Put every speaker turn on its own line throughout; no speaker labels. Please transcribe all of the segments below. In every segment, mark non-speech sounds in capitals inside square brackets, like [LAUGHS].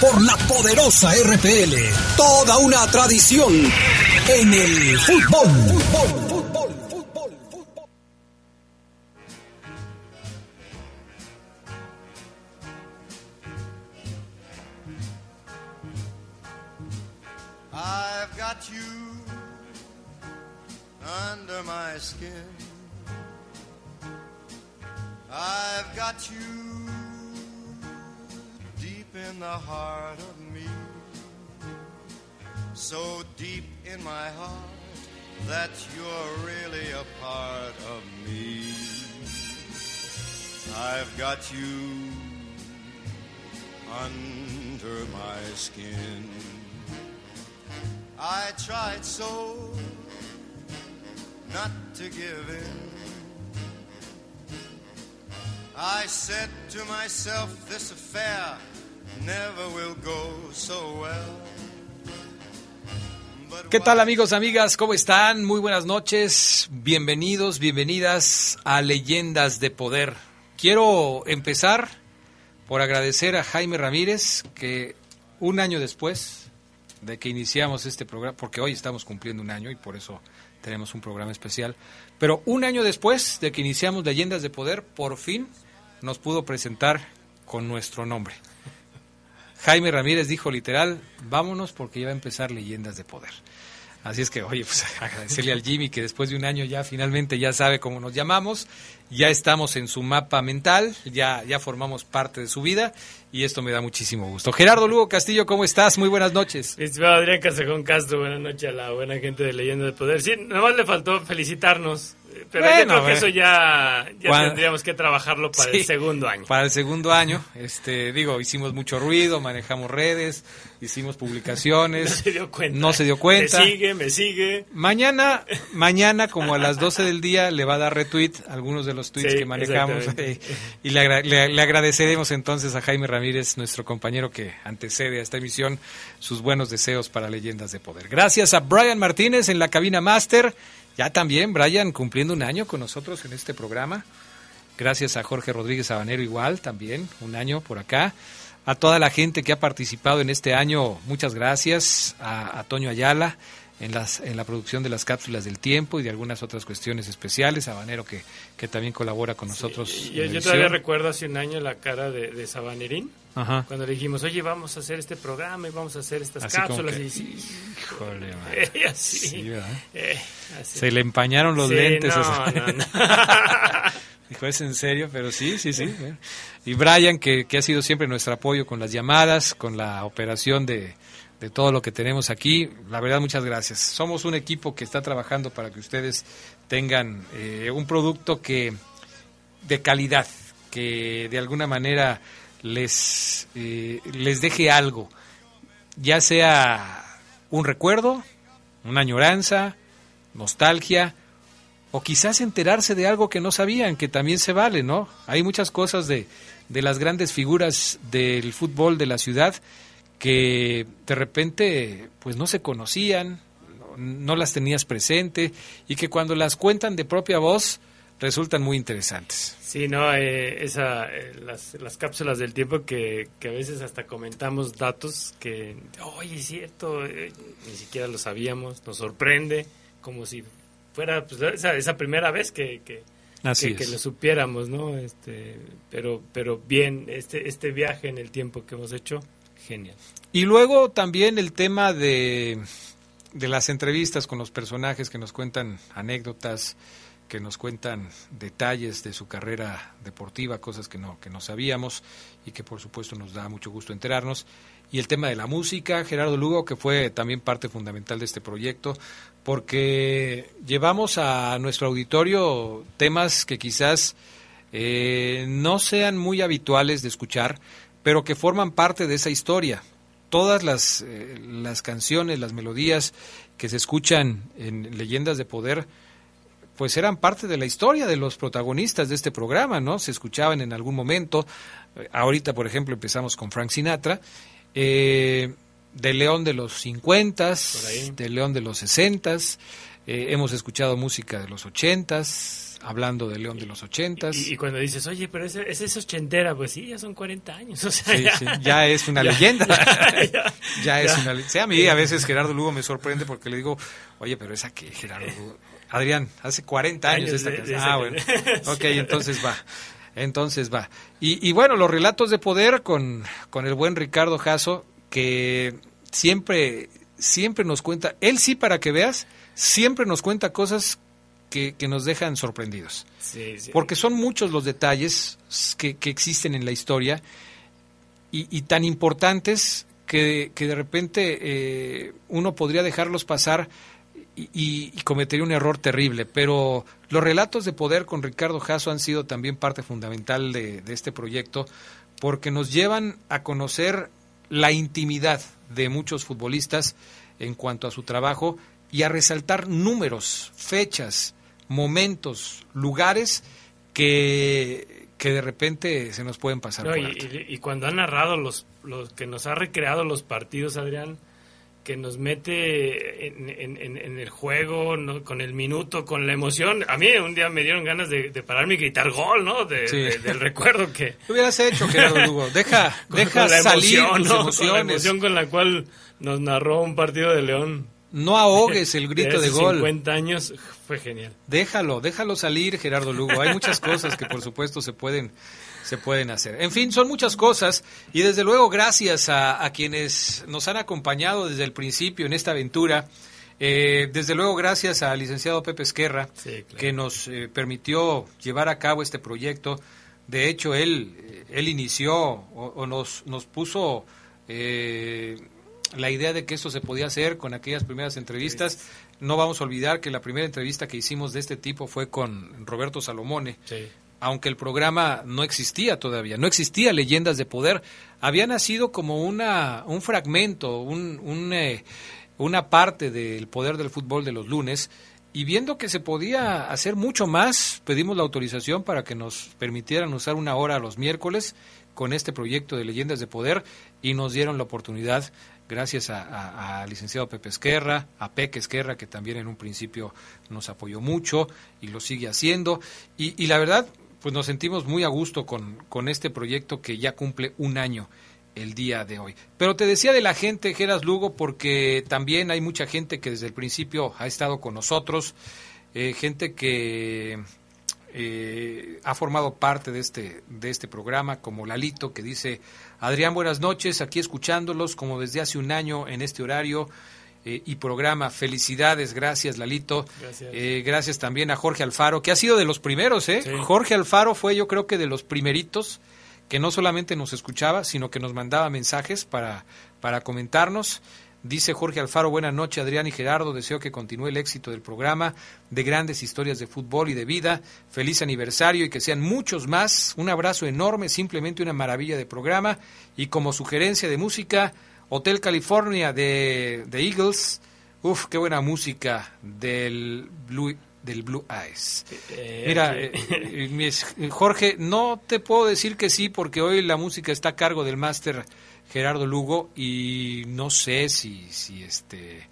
por la poderosa RPL. Toda una tradición en el fútbol. fútbol, fútbol, fútbol.
I've got you under my skin. I've got you the heart of me. So deep in my heart that you're really a part of me. I've got you under my skin. I tried so not to give in. I said to myself, this affair never will go so well. But
¿Qué tal amigos, amigas? ¿Cómo están? Muy buenas noches. Bienvenidos, bienvenidas a Leyendas de Poder. Quiero empezar por agradecer a Jaime Ramírez que un año después de que iniciamos este programa, porque hoy estamos cumpliendo un año y por eso tenemos un programa especial, pero un año después de que iniciamos Leyendas de Poder, por fin nos pudo presentar con nuestro nombre. Jaime Ramírez dijo literal, vámonos porque ya va a empezar Leyendas de Poder. Así es que, oye, pues [LAUGHS] agradecerle al Jimmy que después de un año ya finalmente ya sabe cómo nos llamamos, ya estamos en su mapa mental, ya, ya formamos parte de su vida y esto me da muchísimo gusto. Gerardo Lugo Castillo, ¿cómo estás? Muy buenas noches.
Adrián Casejón Castro, buenas noches a la buena gente de Leyenda de Poder. Sí, nomás le faltó felicitarnos, eh, pero yo
Bueno,
creo que eso ya, ya
Cuando-
tendríamos que trabajarlo para
Sí,
el segundo año.
Para el segundo año, este, digo, hicimos mucho ruido, manejamos redes, hicimos publicaciones. [LAUGHS]
No se dio cuenta.
No se dio cuenta.
Me sigue, me sigue.
Mañana, mañana como a las 12 del día le va a dar retweet a algunos de los tweets
Sí,
que manejamos eh, [LAUGHS] y le, agra- le- le agradeceremos entonces a Jaime Ramírez, nuestro compañero que antecede a esta emisión, sus buenos deseos para Leyendas de Poder. Gracias a Brian Martínez en la cabina máster, ya también Brian cumpliendo un año con nosotros en este programa. Gracias a Jorge Rodríguez Sabanero igual, también un año por acá. A toda la gente que ha participado en este año, muchas gracias. A, a Toño Ayala en, las, en la producción de las cápsulas del tiempo y de algunas otras cuestiones especiales. A Banero que, que también colabora con nosotros.
Y-
en
Yo, todavía recuerdo hace un año la cara de, de Sabanerín,
Ajá.
cuando le dijimos, oye, vamos a hacer este programa y vamos a hacer estas
Así
cápsulas.
que,
y sí,
Híjole, [LAUGHS]
eh, así.
Sí.
Eh, así.
Se le empañaron los
Sí,
lentes.
no, no. [LAUGHS]
Dijo, es en serio, pero sí, sí, sí. Y Brian, que, que ha sido siempre nuestro apoyo con las llamadas, con la operación de, de todo lo que tenemos aquí. La verdad, muchas gracias. Somos un equipo que está trabajando para que ustedes tengan eh, un producto que de calidad, que de alguna manera les, eh, les deje algo, ya sea un recuerdo, una añoranza, nostalgia, o quizás enterarse de algo que no sabían, que también se vale, ¿no? Hay muchas cosas de, de las grandes figuras del fútbol de la ciudad que de repente pues no se conocían, no, las tenías presente y que cuando las cuentan de propia voz resultan muy interesantes.
Sí, no, eh, esa, eh, las, las cápsulas del tiempo que, que a veces hasta comentamos datos que, oye, es cierto, eh, ni siquiera lo sabíamos, nos sorprende, como si fuera pues, esa, esa primera vez que, que,
Así
que, que lo supiéramos, ¿no? Este, pero, pero bien, este, este viaje en el tiempo que hemos hecho, genial.
Y luego también el tema de, de las entrevistas con los personajes que nos cuentan anécdotas, que nos cuentan detalles de su carrera deportiva, cosas que no, que no sabíamos y que por supuesto nos da mucho gusto enterarnos. Y el tema de la música, Gerardo Lugo, que fue también parte fundamental de este proyecto, porque llevamos a nuestro auditorio temas que quizás eh, no sean muy habituales de escuchar, pero que forman parte de esa historia. todas las, eh, las canciones, las melodías que se escuchan en Leyendas de Poder, pues eran parte de la historia de los protagonistas de este programa, ¿no? Se escuchaban en algún momento. Eh, ahorita, por ejemplo, empezamos con Frank Sinatra. Eh, de León de los 50, de León de los 60, eh, hemos escuchado música de los 80, hablando de León de los 80.
Y, y, cuando dices, oye, pero ese, ese, es ochentera, pues sí, ya son 40 años. [LAUGHS] O sea,
sí,
ya,
sí, ya, es una [LAUGHS] ya, leyenda. [LAUGHS] ya, ya, es una leyenda. Sí, a mí a veces Gerardo Lugo me sorprende porque le digo, oye, pero esa que Gerardo Lugo. Adrián, hace 40 años, años esta de. De ah, bueno. Ok, entonces va. Entonces va. Y, y, bueno, los relatos de poder con, con el buen Ricardo Jasso, que siempre, siempre nos cuenta, él sí para que veas, siempre nos cuenta cosas que, que nos dejan sorprendidos.
Sí, sí.
Porque son muchos los detalles que, que existen en la historia y, y tan importantes que, que de repente eh, uno podría dejarlos pasar y, y, cometería un error terrible. Pero los relatos de poder con Ricardo Jasso han sido también parte fundamental de, de este proyecto porque nos llevan a conocer la intimidad de muchos futbolistas en cuanto a su trabajo y a resaltar números, fechas, momentos, lugares que, que de repente se nos pueden pasar.
No,
por
y,
alto.
y, y, cuando ha narrado los, los que nos ha recreado los partidos, Adrián, que nos mete en, en, en el juego, ¿no? con el minuto, con la emoción. A mí un día me dieron ganas de, de pararme y gritar gol, ¿no? De,
Sí.
de- del recuerdo que... [LAUGHS]
¿Qué hubieras hecho, Gerardo Lugo? [LAUGHS] Deja,
con-
deja
con la
salir
emoción,
tus
¿no? Con la emoción con la cual nos narró un partido de León.
No ahogues el grito de gol.
50 años fue genial.
Déjalo, déjalo salir, Gerardo Lugo. Hay muchas [LAUGHS] cosas que por supuesto se pueden, se pueden hacer. En fin, son muchas cosas y desde luego gracias a, a quienes nos han acompañado desde el principio en esta aventura. Eh, desde luego gracias al licenciado Pepe Esquerra
Sí, claro.
que nos eh, permitió llevar a cabo este proyecto. De hecho, él, eh, él inició o, o nos, nos puso eh, la idea de que esto se podía hacer con aquellas primeras entrevistas. No vamos a olvidar que la primera entrevista que hicimos de este tipo fue con Roberto Salomone,
Sí.
aunque el programa no existía todavía, no existía Leyendas de Poder, había nacido como una, un fragmento, un, un, eh, una parte del poder del fútbol de los lunes, y viendo que se podía hacer mucho más, pedimos la autorización para que nos permitieran usar una hora los miércoles con este proyecto de Leyendas de Poder y nos dieron la oportunidad gracias a, a- a licenciado Pepe Esquerra, a Peque Esquerra, que también en un principio nos apoyó mucho y lo sigue haciendo. Y, y la verdad, pues nos sentimos muy a gusto con, con este proyecto que ya cumple un año el día de hoy. Pero te decía de la gente, Geras Lugo, porque también hay mucha gente que desde el principio ha estado con nosotros, eh, gente que eh, ha formado parte de este, de este programa, como Lalito, que dice, Adrián, buenas noches, aquí escuchándolos como desde hace un año en este horario eh, y programa. Felicidades, gracias Lalito.
Gracias.
Eh, gracias también a Jorge Alfaro, que ha sido de los primeros, ¿eh?
Sí.
Jorge Alfaro fue yo creo que de los primeritos que no solamente nos escuchaba, sino que nos mandaba mensajes para, para comentarnos. Dice Jorge Alfaro, buenas noches Adrián y Gerardo, deseo que continúe el éxito del programa de grandes historias de fútbol y de vida. Feliz aniversario y que sean muchos más. Un abrazo enorme, simplemente una maravilla de programa. Y como sugerencia de música, Hotel California de, de Eagles. Uf, qué buena música del Blue, del Blue Eyes.
Eh,
Mira, eh, eh, Jorge, no te puedo decir que sí porque hoy la música está a cargo del máster Gerardo Lugo y no sé si, si este,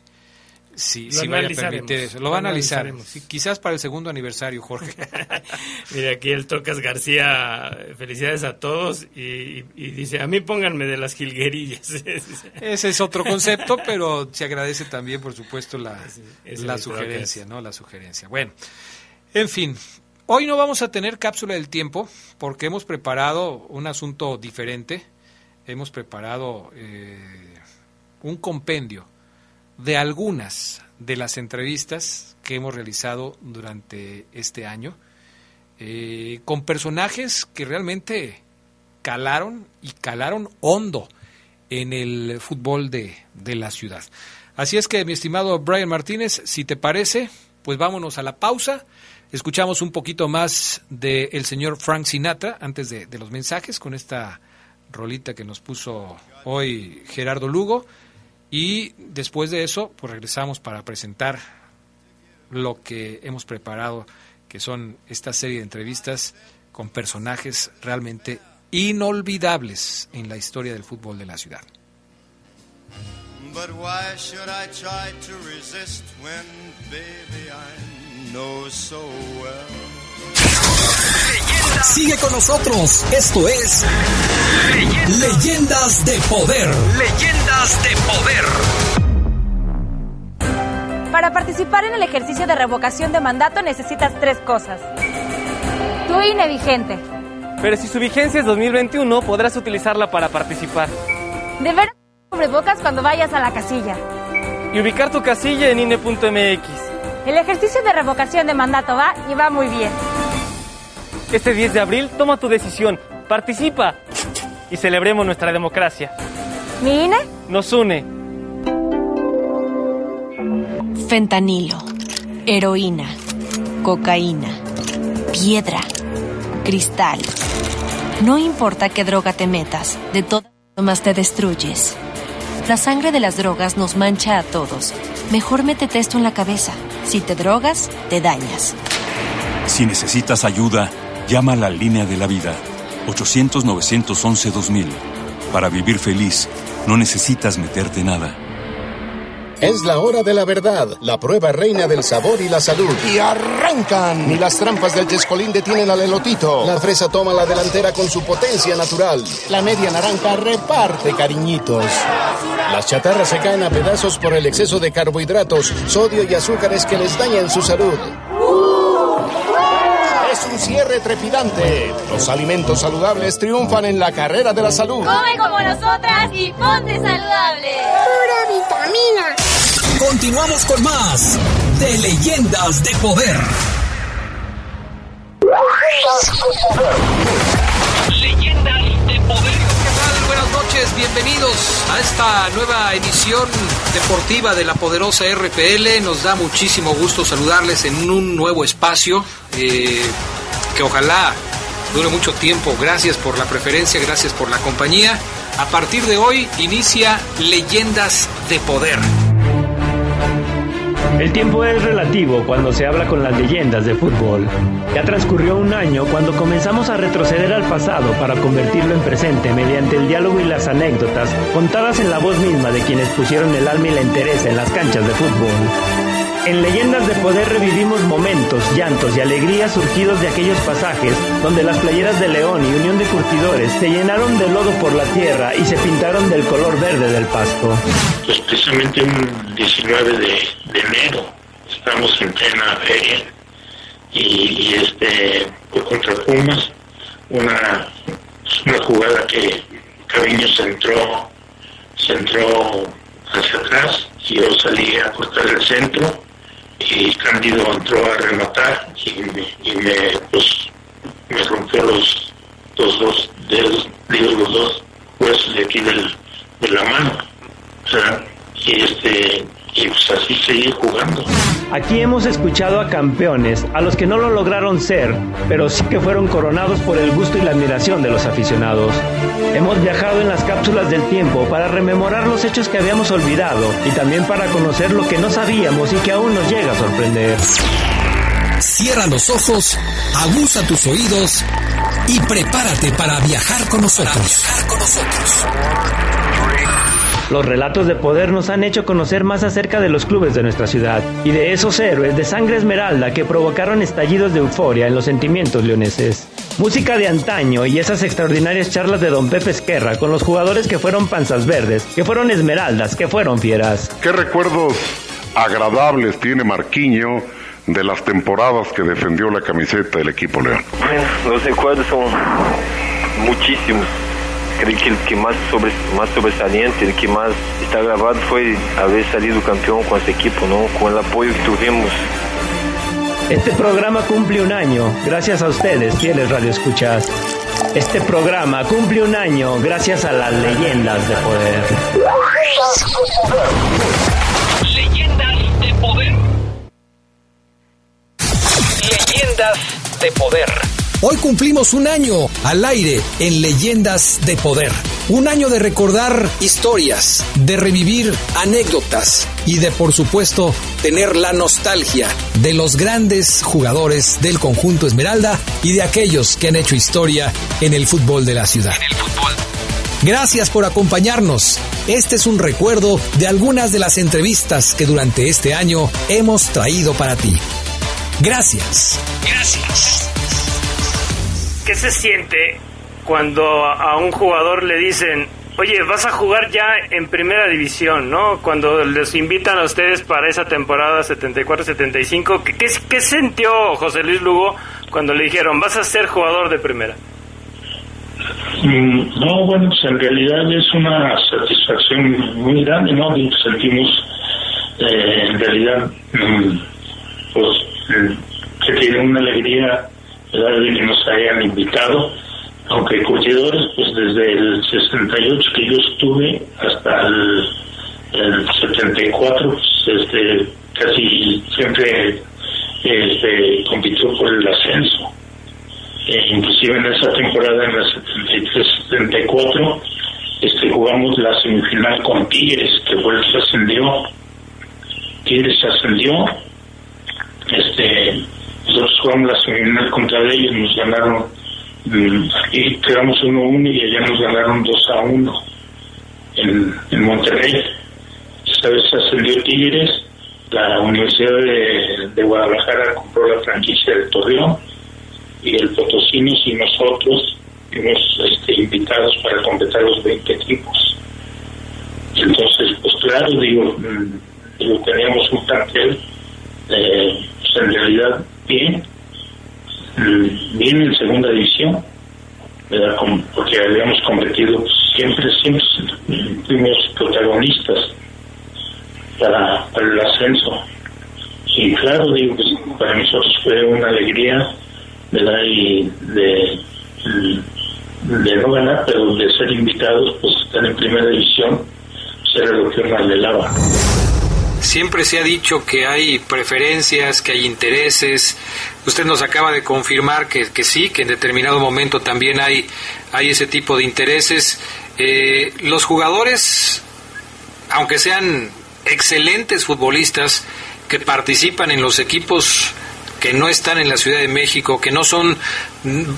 si,
Lo
si vaya a permitir eso. Lo va a analizar. quizás para el segundo aniversario, Jorge. [LAUGHS]
Mira, aquí el Tocas García, felicidades a todos y, y dice, a mí pónganme de las jilguerillas. [LAUGHS]
Ese es otro concepto, pero se agradece también, por supuesto, la,
Sí,
la sugerencia. ¿no? La sugerencia. Bueno, en fin, hoy no vamos a tener cápsula del tiempo porque hemos preparado un asunto diferente. Hemos preparado eh, un compendio de algunas de las entrevistas que hemos realizado durante este año eh, con personajes que realmente calaron y calaron hondo en el fútbol de, de la ciudad. Así es que, mi estimado Brian Martínez, si te parece, pues vámonos a la pausa. Escuchamos un poquito más del señor Frank Sinatra antes de, de los mensajes con esta rolita que nos puso hoy Gerardo Lugo. Y después de eso, pues regresamos para presentar lo que hemos preparado, que son esta serie de entrevistas con personajes realmente inolvidables en la historia del fútbol de la ciudad.
Baby?
Sigue con nosotros. Esto es Leyendas de Poder. Leyendas de Poder.
Para participar en el ejercicio de revocación de mandato necesitas tres cosas. Tu INE vigente.
Pero si su vigencia es 2021, podrás utilizarla para participar.
Deber cubrebocas cuando vayas a la casilla.
Y ubicar tu casilla en INE.mx.
El ejercicio de revocación de mandato va y va muy bien.
Este 10 de abril toma tu decisión, participa y celebremos nuestra democracia.
¿Mi INE?
Nos une.
Fentanilo, heroína, cocaína, piedra, cristal. No importa qué droga te metas, de todas formas te destruyes. La sangre de las drogas nos mancha a todos. Mejor métete esto en la cabeza. Si te drogas, te dañas.
Si necesitas ayuda, llama a la línea de la vida. 800-911-2000. Para vivir feliz, no necesitas meterte nada.
Es la hora de la verdad, la prueba reina del sabor y la salud. Y arrancan. Ni las trampas del Chescolín detienen al elotito. La fresa toma la delantera con su potencia natural. La media naranja reparte cariñitos. Las chatarras se caen a pedazos por el exceso de carbohidratos, sodio y azúcares que les dañan su salud. Un cierre trepidante. Los alimentos saludables triunfan en la carrera de la salud.
Come como nosotras y ponte saludable.
Pura vitamina.
Continuamos con más de Leyendas de Poder. Leyendas de Poder.
¿Qué tal? Buenas noches, bienvenidos a esta nueva edición deportiva de la poderosa RPL. Nos da muchísimo gusto saludarles en un nuevo espacio eh, que ojalá dure mucho tiempo. Gracias por la preferencia, gracias por la compañía. A partir de hoy inicia Leyendas de Poder.
El tiempo es relativo cuando se habla con las leyendas de fútbol. Ya transcurrió un año cuando comenzamos a retroceder al pasado para convertirlo en presente mediante el diálogo y las anécdotas contadas en la voz misma de quienes pusieron el alma y la entereza en las canchas de fútbol. En Leyendas de Poder revivimos momentos, llantos y alegrías surgidos de aquellos pasajes donde las playeras de León y Unión de Curtidores se llenaron de lodo por la tierra y se pintaron del color verde del pasto.
Pues precisamente un 19 de, enero estamos en plena feria y, este fue contra Pumas una, jugada que Caviño se entró, se entró hacia atrás y yo salí a cortar el centro y Cándido entró a rematar y me, pues, me rompió los, los dos dedos, digo, los dos huesos de aquí del, de la mano. O sea, y este y pues así seguir jugando.
Aquí hemos escuchado a campeones, a los que no lo lograron ser, pero sí que fueron coronados por el gusto y la admiración de los aficionados. Hemos viajado en las cápsulas del tiempo para rememorar los hechos que habíamos olvidado y también para conocer lo que no sabíamos y que aún nos llega a sorprender.
Cierra los ojos, aguza tus oídos y prepárate para viajar con nosotros. viajar con nosotros.
Los relatos de poder nos han hecho conocer más acerca de los clubes de nuestra ciudad y de esos héroes de sangre esmeralda que provocaron estallidos de euforia en los sentimientos leoneses. Música de antaño y esas extraordinarias charlas de don Pepe Esquerra con los jugadores que fueron panzas verdes, que fueron esmeraldas, que fueron fieras.
¿Qué recuerdos agradables tiene Marquiño de las temporadas que defendió la camiseta del equipo León?
Bueno, los recuerdos son muchísimos creo que el que más, sobre, más sobresaliente, el que más está grabado fue haber salido campeón con ese equipo, ¿no? Con el apoyo que tuvimos.
Este programa cumple un año, gracias a ustedes, fieles radioescuchas. Este programa cumple un año gracias a las leyendas de poder.
Leyendas de poder. Leyendas de poder. Hoy cumplimos un año al aire en Leyendas de Poder. Un año de recordar historias, de revivir anécdotas y de, por supuesto, tener la nostalgia de los grandes jugadores del conjunto Esmeralda y de aquellos que han hecho historia en el fútbol de la ciudad. Gracias por acompañarnos. Este es un recuerdo de algunas de las entrevistas que durante este año hemos traído para ti. Gracias.
Gracias.
¿Qué se siente cuando a un jugador le dicen, oye, vas a jugar ya en primera división, ¿no? Cuando les invitan a ustedes para esa temporada 74-75, ¿qué, qué, sintió José Luis Lugo cuando le dijeron, vas a ser jugador de primera?
Mm, No, bueno, pues en realidad es una satisfacción muy grande, ¿no? Sentimos, eh, en realidad, mm, pues, mm, que tiene una alegría, que nos hayan invitado, aunque curtidores, pues desde el 68 que yo estuve hasta el, el 74, pues, este, casi siempre este, compitió por el ascenso. Eh, inclusive en esa temporada, en la 73-74, este, jugamos la semifinal con Tigres, que fue el que ascendió. Tigres ascendió, este, nosotros jugamos la semifinal contra ellos, nos ganaron, mm, aquí quedamos 1-1 y allá nos ganaron 2-1 en, en Monterrey. Esta vez ascendió Tigres, la Universidad de, de Guadalajara compró la franquicia de Torreón y el Potosinos y nosotros fuimos este, invitados para completar los 20 equipos. Entonces, pues claro, digo, mm, digo, teníamos un plantel, eh, pues en realidad bien, mm, bien en segunda división, ¿verdad? Porque habíamos competido siempre, siempre fuimos protagonistas para, el ascenso. Y claro, digo, pues, para nosotros fue una alegría, ¿verdad? Y de, no ganar, pero de ser invitados, pues estar en primera división, pues era lo que anhelaba.
Siempre se ha dicho que hay preferencias, que hay intereses. Usted nos acaba de confirmar que, que sí, que en determinado momento también hay, hay ese tipo de intereses. Eh, los jugadores, aunque sean excelentes futbolistas que participan en los equipos que no están en la Ciudad de México, que no son,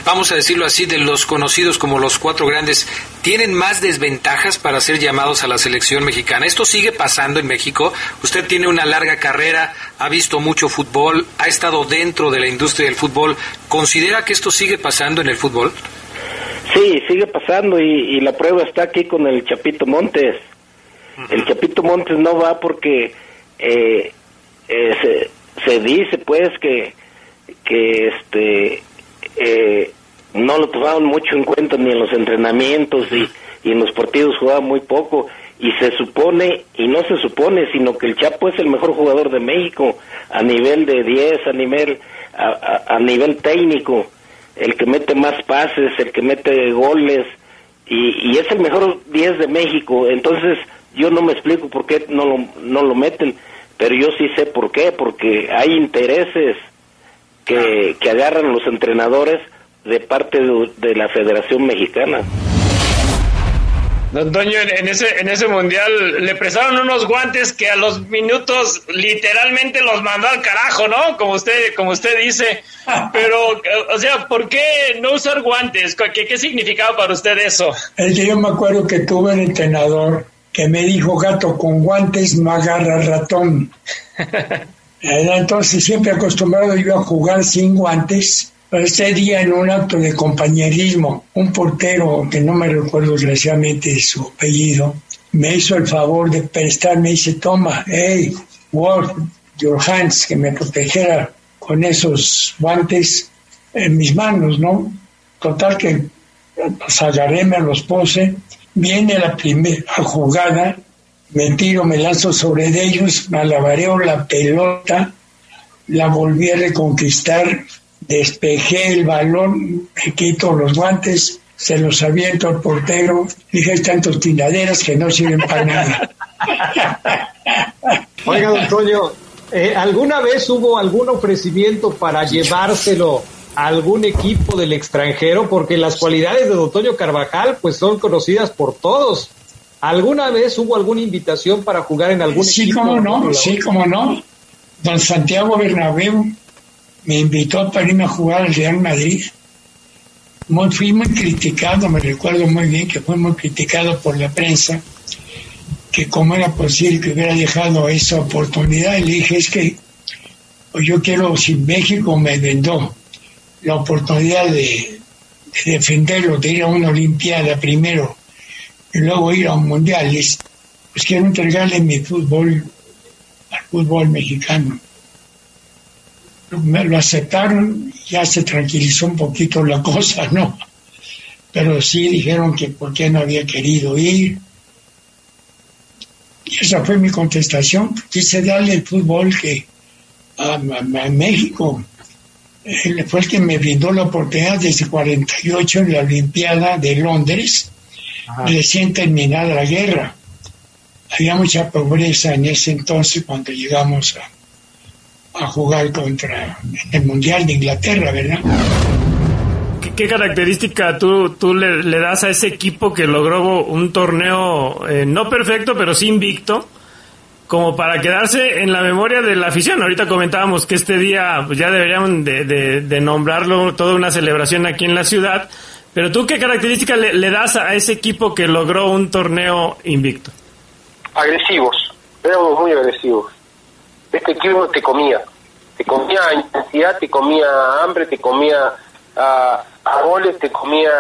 vamos a decirlo así, de los conocidos como los cuatro grandes, tienen más desventajas para ser llamados a la selección mexicana. Esto sigue pasando en México. Usted tiene una larga carrera, ha visto mucho fútbol, ha estado dentro de la industria del fútbol. ¿Considera que esto sigue pasando en el fútbol?
Sí, sigue pasando y, y la prueba está aquí con el Chapito Montes. El Chapito Montes no va porque eh, eh, se, se dice pues que que este eh, no lo tomaban mucho en cuenta ni en los entrenamientos y, y en los partidos jugaba muy poco. Y se supone y no se supone sino que el Chapo es el mejor jugador de México a nivel de 10 a nivel a, a- a nivel técnico. El que mete más pases el que mete goles y, y es el mejor 10 de México. Entonces yo no me explico por qué no lo, no lo meten pero yo sí sé por qué porque hay intereses que, que agarran los entrenadores de parte de, de la Federación Mexicana.
Don Toño, en ese, en ese mundial le prestaron unos guantes que a los minutos literalmente los mandó al carajo, ¿no? Como usted, como usted dice. Pero, o sea, ¿por qué no usar guantes? ¿Qué, qué significaba para usted eso?
Es que yo me acuerdo que tuve un entrenador que me dijo gato con guantes no agarra ratón. [LAUGHS] Era entonces siempre acostumbrado yo a jugar sin guantes. Pero ese día en un acto de compañerismo, un portero, que no me recuerdo desgraciadamente su apellido, me hizo el favor de prestarme y dice, toma, hey, wash your hands, que me protegiera con esos guantes en mis manos, ¿no? Total que los agarré, me los puse, viene la primera jugada, me tiro, me lanzo sobre ellos, malabareo la pelota, la volví a reconquistar, despejé el balón, me quito los guantes, se los aviento al portero, dije, hay tantos tiraderas que no sirven para nada. [LAUGHS]
Oiga, don eh, ¿alguna vez hubo algún ofrecimiento para llevárselo a algún equipo del extranjero? Porque las cualidades de Don Toño Carvajal pues son conocidas por todos. ¿Alguna vez hubo alguna invitación para jugar en algún
sí,
equipo?
cómo no, sí, cómo no. Don Santiago Bernabéu me invitó para irme a jugar al Real Madrid. Muy, fui muy criticado, me recuerdo muy bien que fui muy criticado por la prensa, que cómo era posible que hubiera dejado esa oportunidad. Y le dije, es que yo quiero, si México me vendó la oportunidad de, de defenderlo, de ir a una Olimpiada primero y luego ir a un mundiales, pues quiero entregarle mi fútbol al fútbol mexicano. Me lo aceptaron, ya se tranquilizó un poquito la [LAUGHS] cosa, ¿no? Pero sí dijeron que por qué no había querido ir. Y esa fue mi contestación. Quise darle el fútbol que a México. Él fue el que me brindó la oportunidad desde 48 en la Olimpiada de Londres, recién terminada la guerra. Había mucha pobreza en ese entonces cuando llegamos a, a jugar contra el Mundial de Inglaterra, ¿verdad?
¿Qué, qué característica tú, tú le, le das a ese equipo que logró un torneo eh, no perfecto, pero sí invicto, como para quedarse en la memoria de la afición? Ahorita comentábamos que este día pues ya deberían de, nombrarlo toda una celebración aquí en la ciudad, pero tú qué característica le, das a ese equipo que logró un torneo invicto?
agresivos, éramos muy agresivos. Este equipo te comía, te comía intensidad, te comía hambre, te comía a, a goles, te comía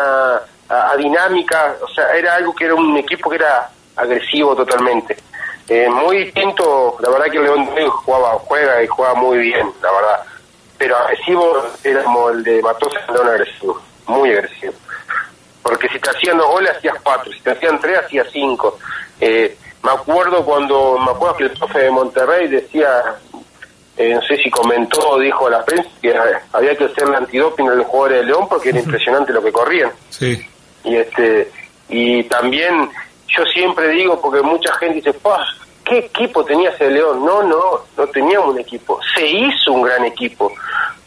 a, a dinámica, o sea, era algo que era un equipo que era agresivo totalmente. Eh, muy distinto, la verdad que León de Río jugaba, juega y juega muy bien, la verdad. Pero agresivo era como el de Matosas, era un agresivo, muy agresivo. Porque si te hacían dos goles, hacías cuatro, si te hacían tres, hacías cinco. Eh, me acuerdo cuando, me acuerdo que el profe de Monterrey decía, eh, no sé si comentó o dijo a la prensa, que había que hacerle antidoping a los jugadores de León porque era impresionante lo que corrían.
Sí.
Y este y también yo siempre digo, porque mucha gente dice, "Pah, ¿qué equipo tenía ese León? No, no, no teníamos un equipo. Se hizo un gran equipo.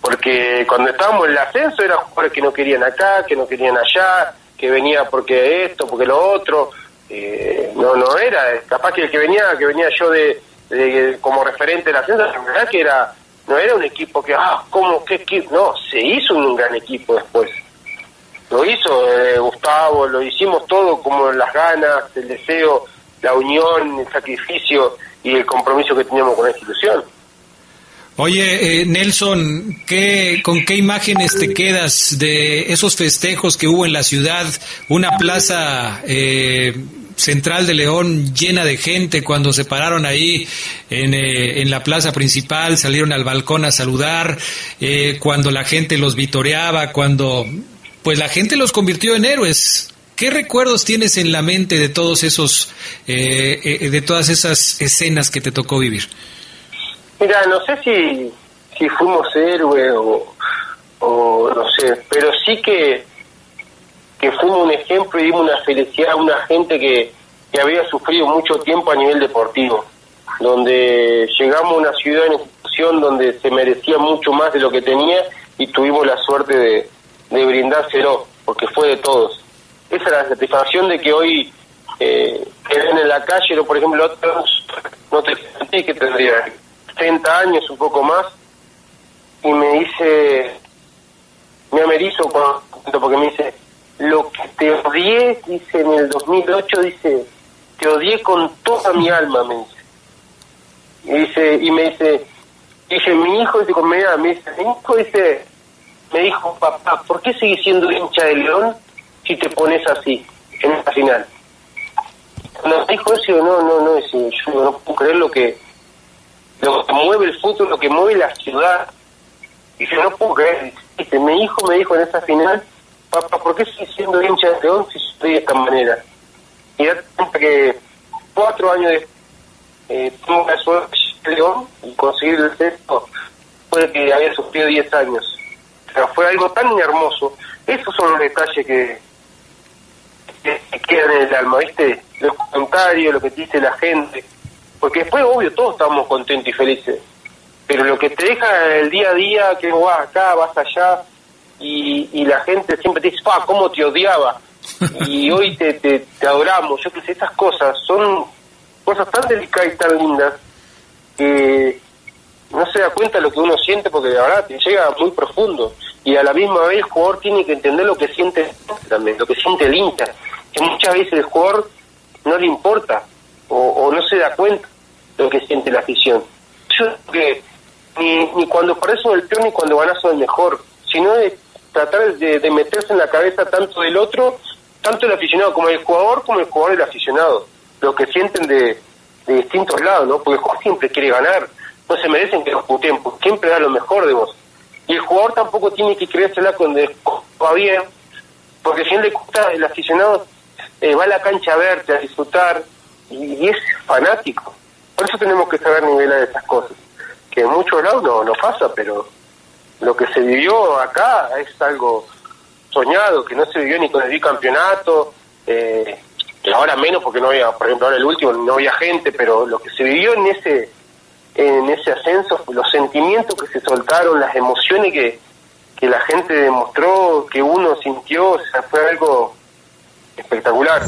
Porque cuando estábamos en el ascenso eran jugadores que no querían acá, que no querían allá, que venía porque esto, porque lo otro. Eh, no, no era. Capaz que el que venía, que venía yo de, de- como referente del ascenso, la verdad que era, no era un equipo que, ah, ¿cómo, qué equipo? No, se hizo un gran equipo después lo hizo eh, Gustavo, lo hicimos todo como las ganas, el deseo, la unión, el sacrificio y el compromiso que teníamos con la institución.
Oye, eh, Nelson, ¿qué, ¿con qué imágenes te quedas de esos festejos que hubo en la ciudad? Una plaza eh, central de León llena de gente cuando se pararon ahí en, eh, en la plaza principal, salieron al balcón a saludar, eh, cuando la gente los vitoreaba, cuando pues la gente los convirtió en héroes. ¿Qué recuerdos tienes en la mente de todos esos, eh, eh, de todas esas escenas que te tocó vivir?
Mira, no sé si, si fuimos héroes o, no sé, pero sí que, que fuimos un ejemplo y dimos una felicidad a una gente que, que había sufrido mucho tiempo a nivel deportivo, donde llegamos a una ciudad, una institución donde se merecía mucho más de lo que tenía y tuvimos la suerte de, de brindárselo, porque fue de todos. Esa es la satisfacción de que hoy eh, en la calle, yo, por ejemplo, otros, no te sentí que tendría 30 años, un poco más, y me dice, me amerizo cuando, porque me dice, lo que te odié, dice en el 2008, dice, te odié con toda mi alma, me dice. Y dice, y me dice, dice, mi hijo, dice, con me dice, mi hijo dice, me dijo, papá, ¿por qué sigues siendo hincha de León si te pones así, en esta final? Cuando me dijo eso, no, no, no, dice, yo no puedo creer lo que, lo que mueve el fútbol, lo que mueve la ciudad. Y yo no puedo creer. Dice, mi hijo me dijo en esa final, papá, ¿por qué sigues siendo hincha de León si estoy de esta manera? Y date cuenta que cuatro años después, eh, tuve la suerte de León y conseguir el sexto fue que había sufrido 10 años. O sea, fue algo tan hermoso. Esos son los detalles que, que, que quedan en el alma, ¿viste? Los comentarios, lo que te dice la gente. Porque después, obvio, todos estamos contentos y felices. Pero lo que te deja el día a día, que vas acá, vas allá, y, y la gente siempre te dice, pa, cómo te odiaba, [LAUGHS] y hoy te, te, te adoramos, yo qué sé, esas cosas son cosas tan delicadas y tan lindas que no se da cuenta de lo que uno siente porque de verdad te llega muy profundo y a la misma vez el jugador tiene que entender lo que siente también, lo que siente el hincha, que muchas veces el jugador no le importa o, no se da cuenta lo que siente la afición. Yo creo que ni, ni cuando perdés el peor ni cuando ganás el mejor, sino de tratar de, de meterse en la cabeza tanto del otro, tanto el aficionado como el jugador, como el jugador y el aficionado, lo que sienten de, de distintos lados, ¿no? Porque el jugador siempre quiere ganar, no se merecen que los puteen, porque siempre da lo mejor de vos. Y el jugador tampoco tiene que creérsela cuando va bien, porque si no le gusta, el aficionado eh, va a la cancha a verte, a disfrutar, y, es fanático. Por eso tenemos que saber nivelar esas cosas, que en muchos lados no, no pasa, pero lo que se vivió acá es algo soñado, que no se vivió ni con el bicampeonato, eh, ahora menos porque no había, por ejemplo, ahora el último no había gente, pero lo que se vivió en ese en ese ascenso, los sentimientos que se soltaron, las emociones que, que la gente demostró, que uno sintió, o sea, fue algo espectacular.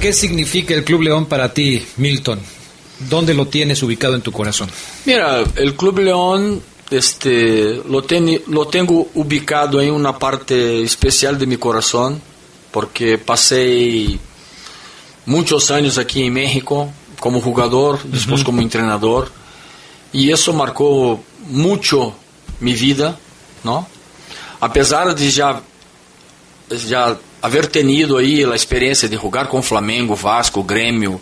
¿Qué significa el Club León para ti, Milton? ¿Dónde lo tienes ubicado en tu corazón?
Mira, el Club León este, lo, ten, lo tengo ubicado en una parte especial de mi corazón, porque pasé muchos años aquí en México como jugador, después como entrenador, y eso marcó mucho mi vida, ¿no? A pesar de ya, ya haber tenido ahí la experiencia de jugar con Flamengo, Vasco, Grêmio,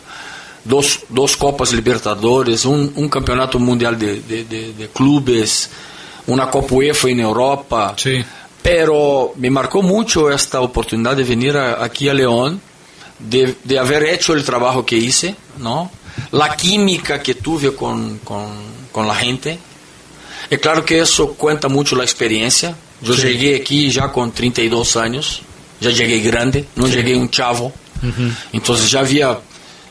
dos, dos Copas Libertadores, un, un campeonato mundial de, de, de, de, clubes, una Copa UEFA en Europa.
Sí.
Pero me marcó mucho esta oportunidad de venir a, aquí a León, de, de, haber hecho el trabajo que hice, ¿no? La química que tuve con, con, con la gente. Es claro que eso cuenta mucho la experiencia. Yo sí. llegué aquí ya con 32 años, ya llegué grande, no sí. llegué un chavo. Uh -huh. Entonces ya había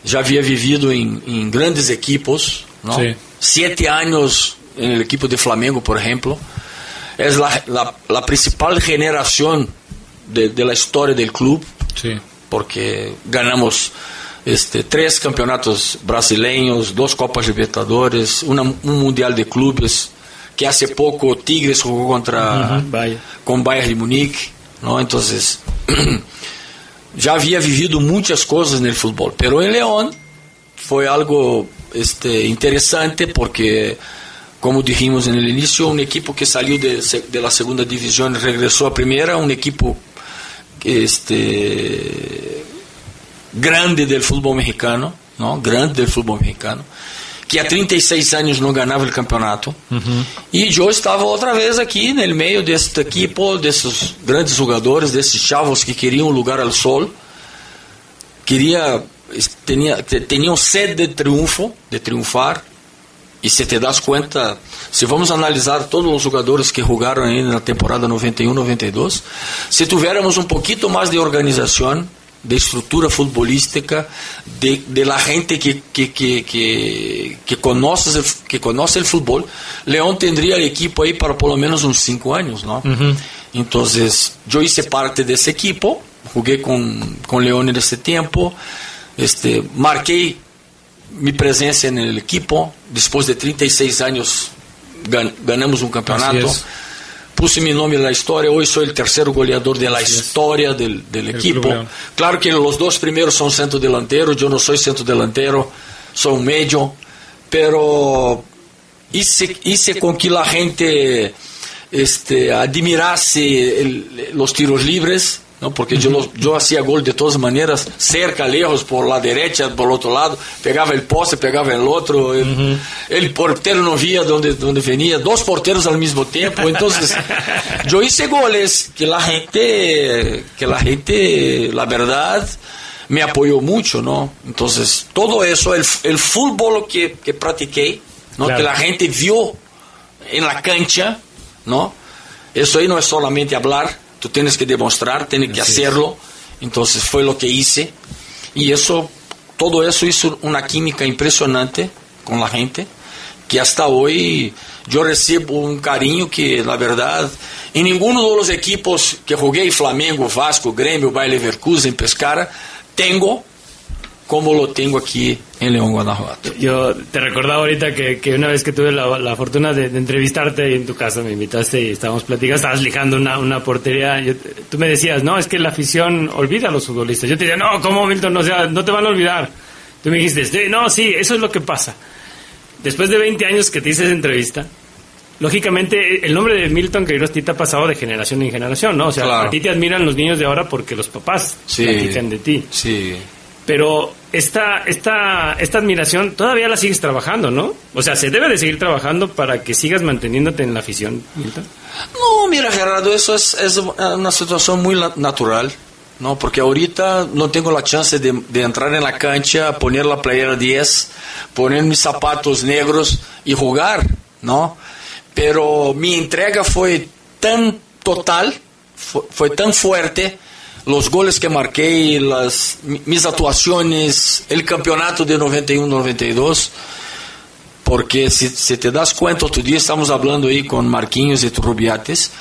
já havia vivido em, em grandes equipos, não?
Sí.
siete anos no equipo de Flamengo, por exemplo. É a principal geração de, de la história do clube,
sí.
Porque ganhamos este, três campeonatos brasileiros, duas Copas Libertadores, uma, um Mundial de Clubes, que há pouco Tigres jogou contra
Uhum.
uh. Bayern. com Bayern de Munique, não? Então já havia vivido muitas coisas no futebol, pero em León foi algo este, interessante porque, como dijimos no início, um equipo que saiu de, de la segunda divisão e regressou à primeira, um equipo este, grande do futebol mexicano, não? grande do futebol mexicano, que há 36 anos não ganhava o campeonato.
Uhum.
E eu estava outra vez aqui no meio deste equipo, desses grandes jogadores, desses chavos que queriam lugar ao sol, queria tinha tinham sede de triunfo, de triunfar. E se te das conta, se vamos analisar todos os jogadores que jogaram aí na temporada 91-92, se tivéssemos um pouquinho mais de organização, de estrutura futbolística, de, de la gente que, que, que, que, que, conoce, que conoce el fútbol, León tendría el equipo ahí para por lo menos uns cinco años, ¿no?
Uh -huh.
Entonces, yo hice parte de ese equipo, jugué con, con León en ese tiempo, este, marqué mi presencia en el equipo, después de 36 años gan, ganamos un campeonato. Puse mi nombre en la historia, hoy soy el tercer goleador de la Así historia del, del equipo. Claro que los dos primeros son centro delantero, yo no soy centro delantero, soy un medio, pero hice, hice con que la gente este, admirase el, los tiros libres, ¿no? porque yo, yo hacía gol de todas maneras, cerca, lejos, por la derecha, por el otro lado, pegaba el poste, pegaba el otro, el, uh -huh. el portero no vía donde, donde venía, dos porteros al mismo tiempo, entonces [LAUGHS] yo hice goles que la gente, que la gente, la verdad, me apoyó mucho, ¿no? Entonces, todo eso, el, el fútbol que, que practiqué, ¿no? Claro. que la gente vio en la cancha, ¿no? Eso ahí no es solamente hablar, tú tienes que demostrar, tienes que hacerlo. Es. Entonces fue lo que hice. Y eso, todo eso hizo una química impresionante con la gente, que hasta hoy yo recibo un cariño que, la verdad, en ninguno de los equipos que jugué, Flamengo, Vasco, Grêmio, Bayer Leverkusen, Pescara, tengo como lo tengo aquí en León, Guanajuato.
Yo te recordaba ahorita que, que una vez que tuve la, la fortuna de, de entrevistarte en tu casa, me invitaste y estábamos platicando, estabas lijando una, una portería. yo- tú me decías, no, es que la afición olvida a los futbolistas. Yo te decía, no, ¿cómo, Milton? No, o sea, no te van a olvidar. Tú me dijiste, "Sí, no, sí, eso es lo que pasa. Después de 20 años que te hice esa entrevista, lógicamente el nombre de Milton Queiroz Tita ha pasado de generación en generación, ¿no? O sea,
Claro.
a ti te admiran los niños de ahora porque los papás
Sí.
platican de ti.
Sí.
Pero esta, esta, esta admiración todavía la sigues trabajando, ¿no? O sea, se debe de seguir trabajando para que sigas manteniéndote en la afición, Milton.
No, mira Gerardo, eso es, es una situación muy natural, ¿no? Porque ahorita no tengo la chance de, de entrar en la cancha, poner la playera 10, poner mis zapatos negros y jugar, ¿no? Pero mi entrega fue tan total, fue, fue tan fuerte, los goles que marqué, las, mi- mis actuaciones, el campeonato de 91-92, porque si, si te das cuenta, otro día estamos hablando ahí con Marquinhos y Rubiates,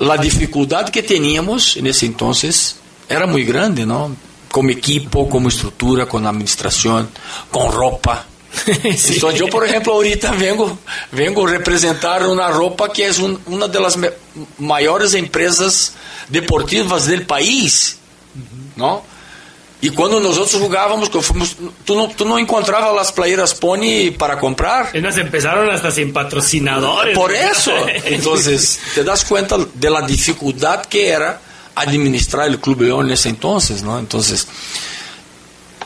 la dificultad que teníamos en ese entonces era muy grande, ¿no? Como equipo, como estructura, con administración, con ropa. [LAUGHS] Entonces yo, por ejemplo, ahorita vengo, vengo a representar una ropa que es un- una de las me- mayores empresas deportivas del país, ¿no? Y cuando nosotros jugábamos, tú, no, tú no encontrabas las playeras Pony para comprar.
Más, empezaron hasta sin patrocinadores.
Por eso. Entonces, te das cuenta de la dificultad que era administrar el Club León en ese entonces, ¿no? Entonces,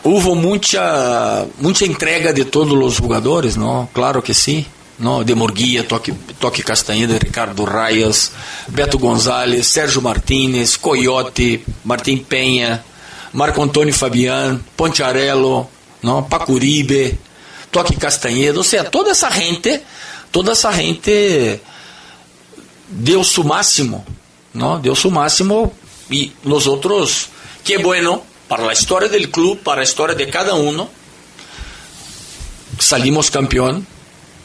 hubo mucha, mucha entrega de todos los jugadores, ¿no? Claro que sí. ¿no? De Morguia, Toque, Toque Castaneda, Ricardo Rayas, Beto González, Sérgio Martínez, Coyote, Martim Penha, Marco Antônio Fabián, Pontiarello, ¿no? Pacuribe, Toque Castaneda, o sea, toda esa gente, toda esa gente dio su máximo, ¿no? Dio su máximo y nosotros, qué bueno, para la historia del club, para la historia de cada uno, salimos campeón.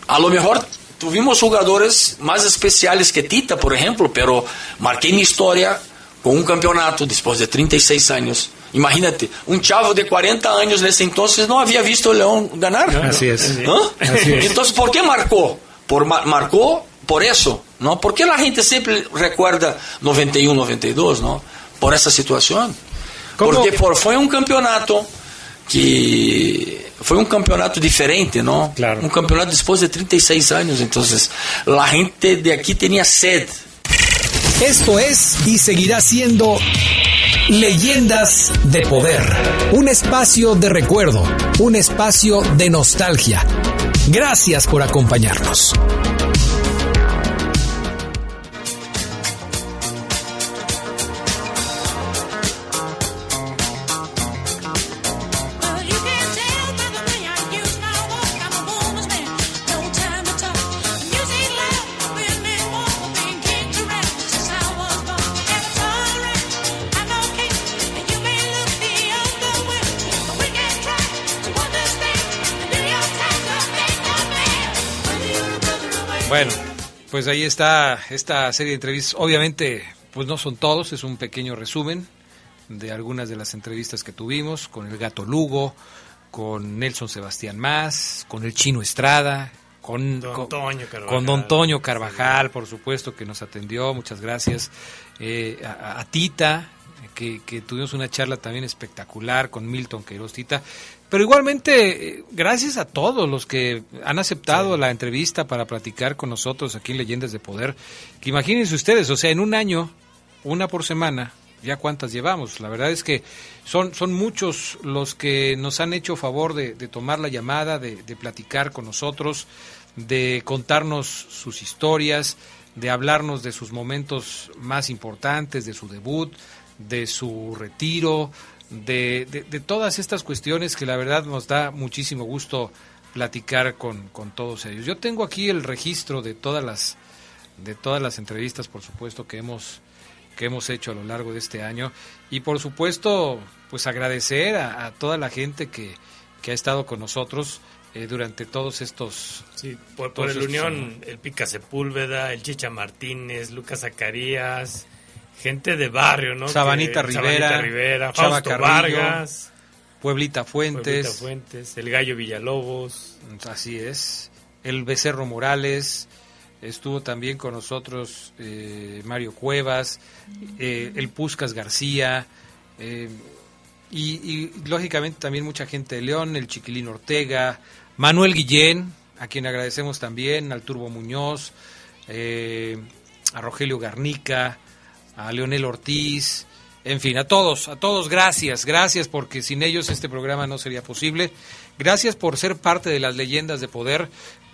A lo mejor tuvimos jugadores más especiales que Tita, por ejemplo, pero marqué mi historia con un campeonato después de 36 años. Imagínate, un chavo de 40 años nesse entonces no había visto el León ganar.
Así es.
¿Ah?
Así es.
Entonces, ¿por qué marcó? Por, marcó por eso, ¿no? Porque la gente siempre recuerda 91, 92, ¿no? Por esa situación. Porque por, fue un campeonato que fue un campeonato diferente, ¿no? Un campeonato después de 36 años, entonces la gente de aquí tenía sed.
Esto es y seguirá siendo Leyendas de Poder. Un espacio de recuerdo, un espacio de nostalgia. Gracias por acompañarnos.
Pues ahí está esta serie de entrevistas. Obviamente, pues no son todos, es un pequeño resumen de algunas de las entrevistas que tuvimos con el Gato Lugo, con Nelson Sebastián Más, con el Chino Estrada, con
Don
con-
Toño Carvajal.
con Don Toño Carvajal, por supuesto, que nos atendió, muchas gracias. Eh, a, a Tita, que, que tuvimos una charla también espectacular con Milton Queiroz Tita. Pero igualmente, eh, gracias a todos los que han aceptado la entrevista para platicar con nosotros aquí en Leyendas de Poder. Que imagínense ustedes, o sea, en un año, una por semana, ya cuántas llevamos. La verdad es que son, son muchos los que nos han hecho favor de, de tomar la llamada, de, de platicar con nosotros, de contarnos sus historias, de hablarnos de sus momentos más importantes, de su debut, de su retiro, de, de- de todas estas cuestiones que la verdad nos da muchísimo gusto platicar con, con todos ellos. Yo tengo aquí el registro de todas las de todas las entrevistas, por supuesto, que hemos que hemos hecho a lo largo de este año y por supuesto, pues agradecer a, a toda la gente que, que ha estado con nosotros, eh, durante todos estos...
Sí, por, por el
estos
Unión, el Pica Sepúlveda, el Chicha Martínez, Lucas Zacarías, gente de barrio, ¿no?
Sabanita
Que-
Rivera,
Sabanita Rivera,
Chava
Fausto
Carrillo,
Vargas,
Pueblita Fuentes.
Pueblita Fuentes, el Gallo Villalobos.
Así es. El Becerro Morales. Estuvo también con nosotros eh, Mario Cuevas, eh, el Puscas García, eh, y, y, lógicamente también mucha gente de León, el Chiquilín Ortega, Manuel Guillén, a quien agradecemos también, al Turbo Muñoz, a Rogelio Garnica, a Leonel Ortiz, en fin, a todos, a todos gracias, gracias porque sin ellos este programa no sería posible. Gracias por ser parte de las leyendas de poder,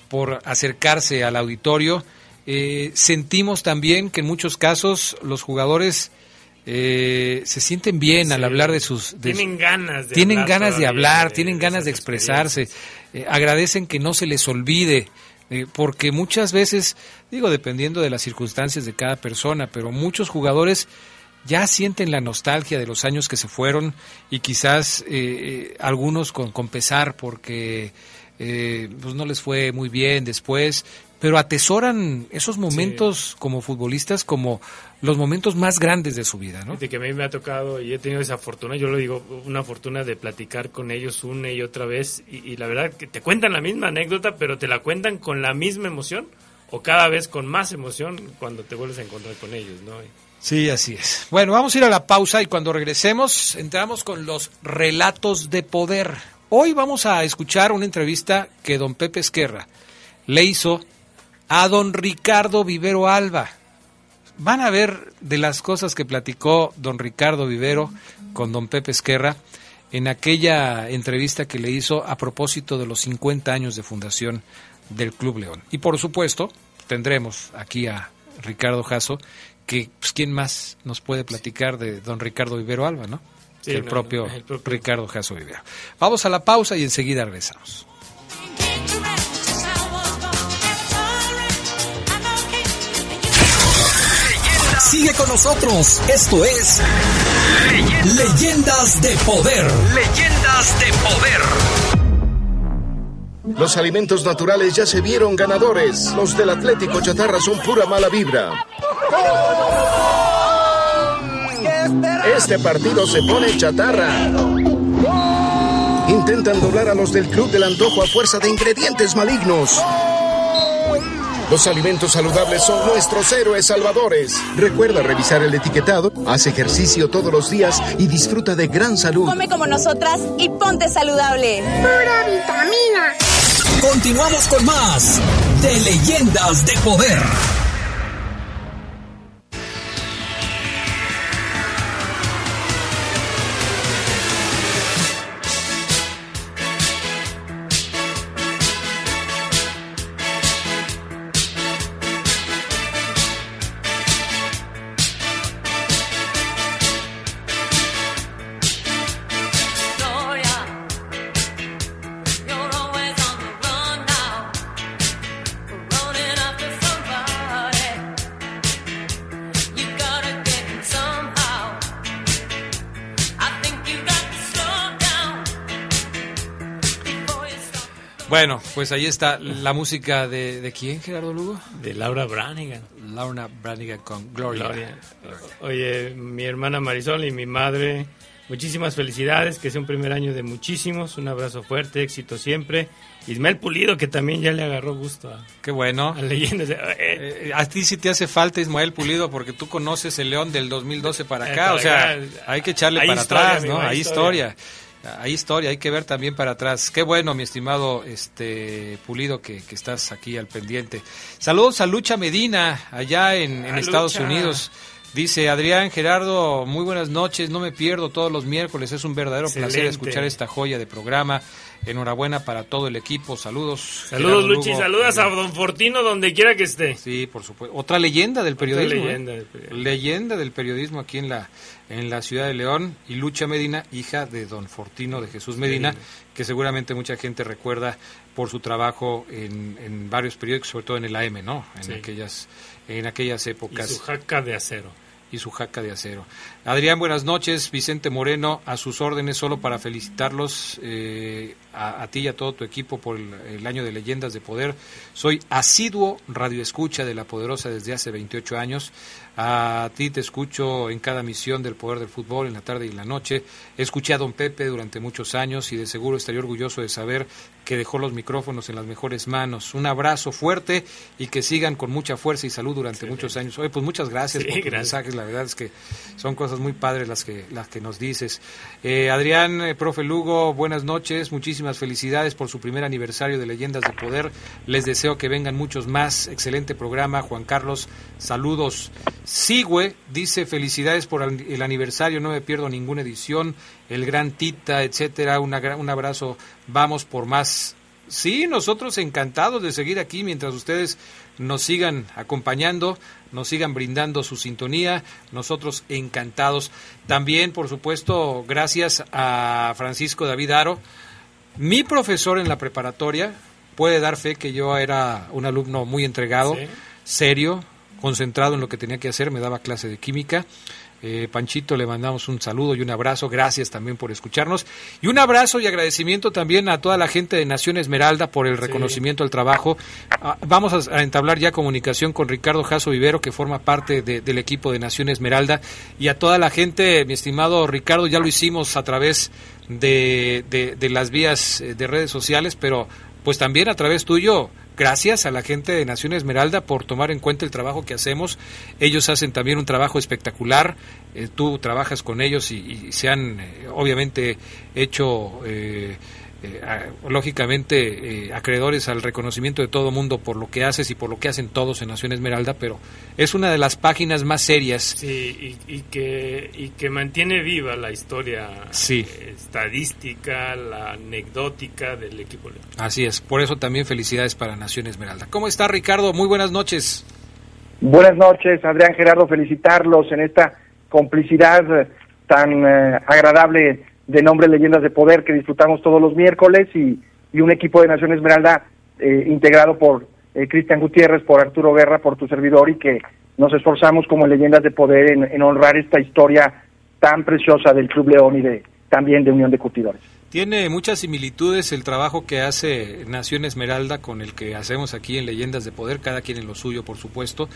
por acercarse al auditorio. Eh, sentimos también que en muchos casos los jugadores eh, se sienten bien al hablar de sus... de
Tienen ganas de
tienen
hablar
ganas de hablar,
de-
tienen ganas de expresarse, eh, agradecen que no se les olvide, eh, porque muchas veces, digo, dependiendo de las circunstancias de cada persona, pero muchos jugadores ya sienten la nostalgia de los años que se fueron y quizás eh, eh, algunos con, pesar porque pues no les fue muy bien después, pero atesoran esos momentos como futbolistas como los momentos más grandes de su vida, ¿no?
Fíjate que a mí me ha tocado y he tenido esa fortuna, yo lo digo, una fortuna de platicar con ellos una y otra vez y, y la verdad que te cuentan la misma anécdota, pero te la cuentan con la misma emoción o cada vez con más emoción cuando te vuelves a encontrar con ellos, ¿no?
Sí, así es. Bueno, vamos a ir a la pausa y cuando regresemos entramos con los relatos de poder. Hoy vamos a escuchar una entrevista que don Pepe Esquerra le hizo a don Ricardo Vivero Alba. Van a ver de las cosas que platicó don Ricardo Vivero con don Pepe Esquerra en aquella entrevista que le hizo a propósito de los 50 años de fundación del Club León. Y por supuesto, tendremos aquí a Ricardo Jasso, que pues, quién más nos puede platicar de don Ricardo Vivero Alba, ¿no?
Sí,
Que el,
no,
propio
no, el propio.
Ricardo Jasso Vivero. Vamos a la pausa y enseguida regresamos.
Sigue con nosotros. Esto es Leyendas de Poder. Leyendas de Poder.
Los alimentos naturales ya se vieron ganadores. Los del Atlético Chatarra son pura mala vibra. Este partido se pone chatarra. Intentan doblar a los del Club del Antojo a fuerza de ingredientes malignos. Los alimentos saludables son nuestros héroes salvadores. Recuerda revisar el etiquetado, haz ejercicio todos los días y disfruta de gran salud.
Come como nosotras y ponte saludable.
Pura vitamina.
Continuamos con más de Leyendas de Poder.
Bueno, pues ahí está la música de, ¿de quién, Gerardo Lugo?
De Laura Branigan.
Laura Branigan con Gloria.
Gloria. Oye, mi hermana Marisol y mi madre, muchísimas felicidades, que sea un primer año de muchísimos, un abrazo fuerte, éxito siempre. Ismael Pulido, que también ya le agarró gusto a,
Qué bueno.
a leyendas. de- eh,
Eh, a ti sí te hace falta Ismael Pulido porque tú conoces el León del 2012 para
Eh,
acá,
para
o sea,
acá.
hay que echarle para
historia,
atrás, ¿no?
hay
Hay historia. Hay historia, hay que ver también para atrás. Qué bueno, mi estimado este Pulido, que, que estás aquí al pendiente. Saludos a Lucha Medina, allá en, en Estados
Lucha.
Unidos. Dice Adrián Gerardo, muy buenas noches, no me pierdo todos los miércoles, es un verdadero placer escuchar esta joya de programa. Enhorabuena para todo el equipo, saludos.
Saludos,
Gerardo
Luchi,
Lugo.
saludas a Don Fortino donde quiera que esté.
Sí, por supuesto. Otra leyenda del periodismo.
leyenda
¿eh?
del periodismo.
Leyenda del periodismo aquí en la, en la ciudad de León. Y Lucha Medina, hija de don Fortino de Jesús Medina, que seguramente mucha gente recuerda por su trabajo en, en varios periódicos, sobre todo en el AM, ¿no? En,
Sí.
aquellas, en aquellas
Y
épocas.
su jaca de acero.
Y su jaca de acero. Adrián, buenas noches. Vicente Moreno, a sus órdenes, solo para felicitarlos. eh, a, ti y a todo tu equipo por el, el año de Leyendas de Poder. Soy asiduo radioescucha de La Poderosa desde hace 28 años. A ti te escucho en cada misión del Poder del Fútbol, en la tarde y en la noche. Escuché a don Pepe durante muchos años y de seguro estaría orgulloso de saber que dejó los micrófonos en las mejores manos. Un abrazo fuerte y que sigan con mucha fuerza y salud durante muchos años. Oye, pues muchas gracias
Sí,
por tus
gracias.
mensajes. La verdad es que son cosas muy padres las que, las que nos dices. Eh, Adrián, eh, profe Lugo, buenas noches. Muchísimas felicidades por su primer aniversario de Leyendas de Poder. Les deseo que vengan muchos más. Excelente programa. Juan Carlos, saludos. Sigüe dice felicidades por el aniversario, no me pierdo ninguna edición. El gran Tita, etcétera. Una un abrazo. Vamos por más. Sí, nosotros encantados de seguir aquí mientras ustedes nos sigan acompañando, nos sigan brindando su sintonía, nosotros encantados. También, por supuesto, gracias a Francisco David Aro, mi profesor en la preparatoria, puede dar fe que yo era un alumno muy entregado,
Sí.
serio, concentrado en lo que tenía que hacer, me daba clase de química. Eh, Panchito, le mandamos un saludo y un abrazo. Gracias también por escucharnos. Y un abrazo y agradecimiento también a toda la gente de Nación Esmeralda por el reconocimiento al trabajo. Ah, vamos a, entablar ya comunicación con Ricardo Jasso Vivero, que forma parte de- del equipo de Nación Esmeralda. Y a toda la gente, mi estimado Ricardo, ya lo hicimos a través de, de- de las vías eh, de redes sociales, pero pues también a través tuyo gracias a la gente de Nación Esmeralda por tomar en cuenta el trabajo que hacemos. Ellos hacen también un trabajo espectacular. Eh, tú trabajas con ellos y, y se han eh, obviamente hecho, eh, eh, a- lógicamente, eh, acreedores al reconocimiento de todo mundo por lo que haces y por lo que hacen todos en Nación Esmeralda, pero es una de las páginas más serias.
Sí, y, y que, y que mantiene viva la historia
Sí.
eh, estadística, la anecdótica del equipo.
Así es, por eso también felicidades para Nación Esmeralda. ¿Cómo está Ricardo? Muy buenas noches.
Buenas noches, Adrián Gerardo, felicitarlos en esta complicidad tan eh, agradable de nombre Leyendas de Poder que disfrutamos todos los miércoles y, y un equipo de Nación Esmeralda eh, integrado por eh, Cristian Gutiérrez, por Arturo Guerra, por tu servidor y que nos esforzamos como Leyendas de Poder en, en honrar esta historia tan preciosa del Club León y de también de Unión de Curtidores.
Tiene muchas similitudes el trabajo que hace Nación Esmeralda con el que hacemos aquí en Leyendas de Poder, cada quien en lo suyo, por supuesto.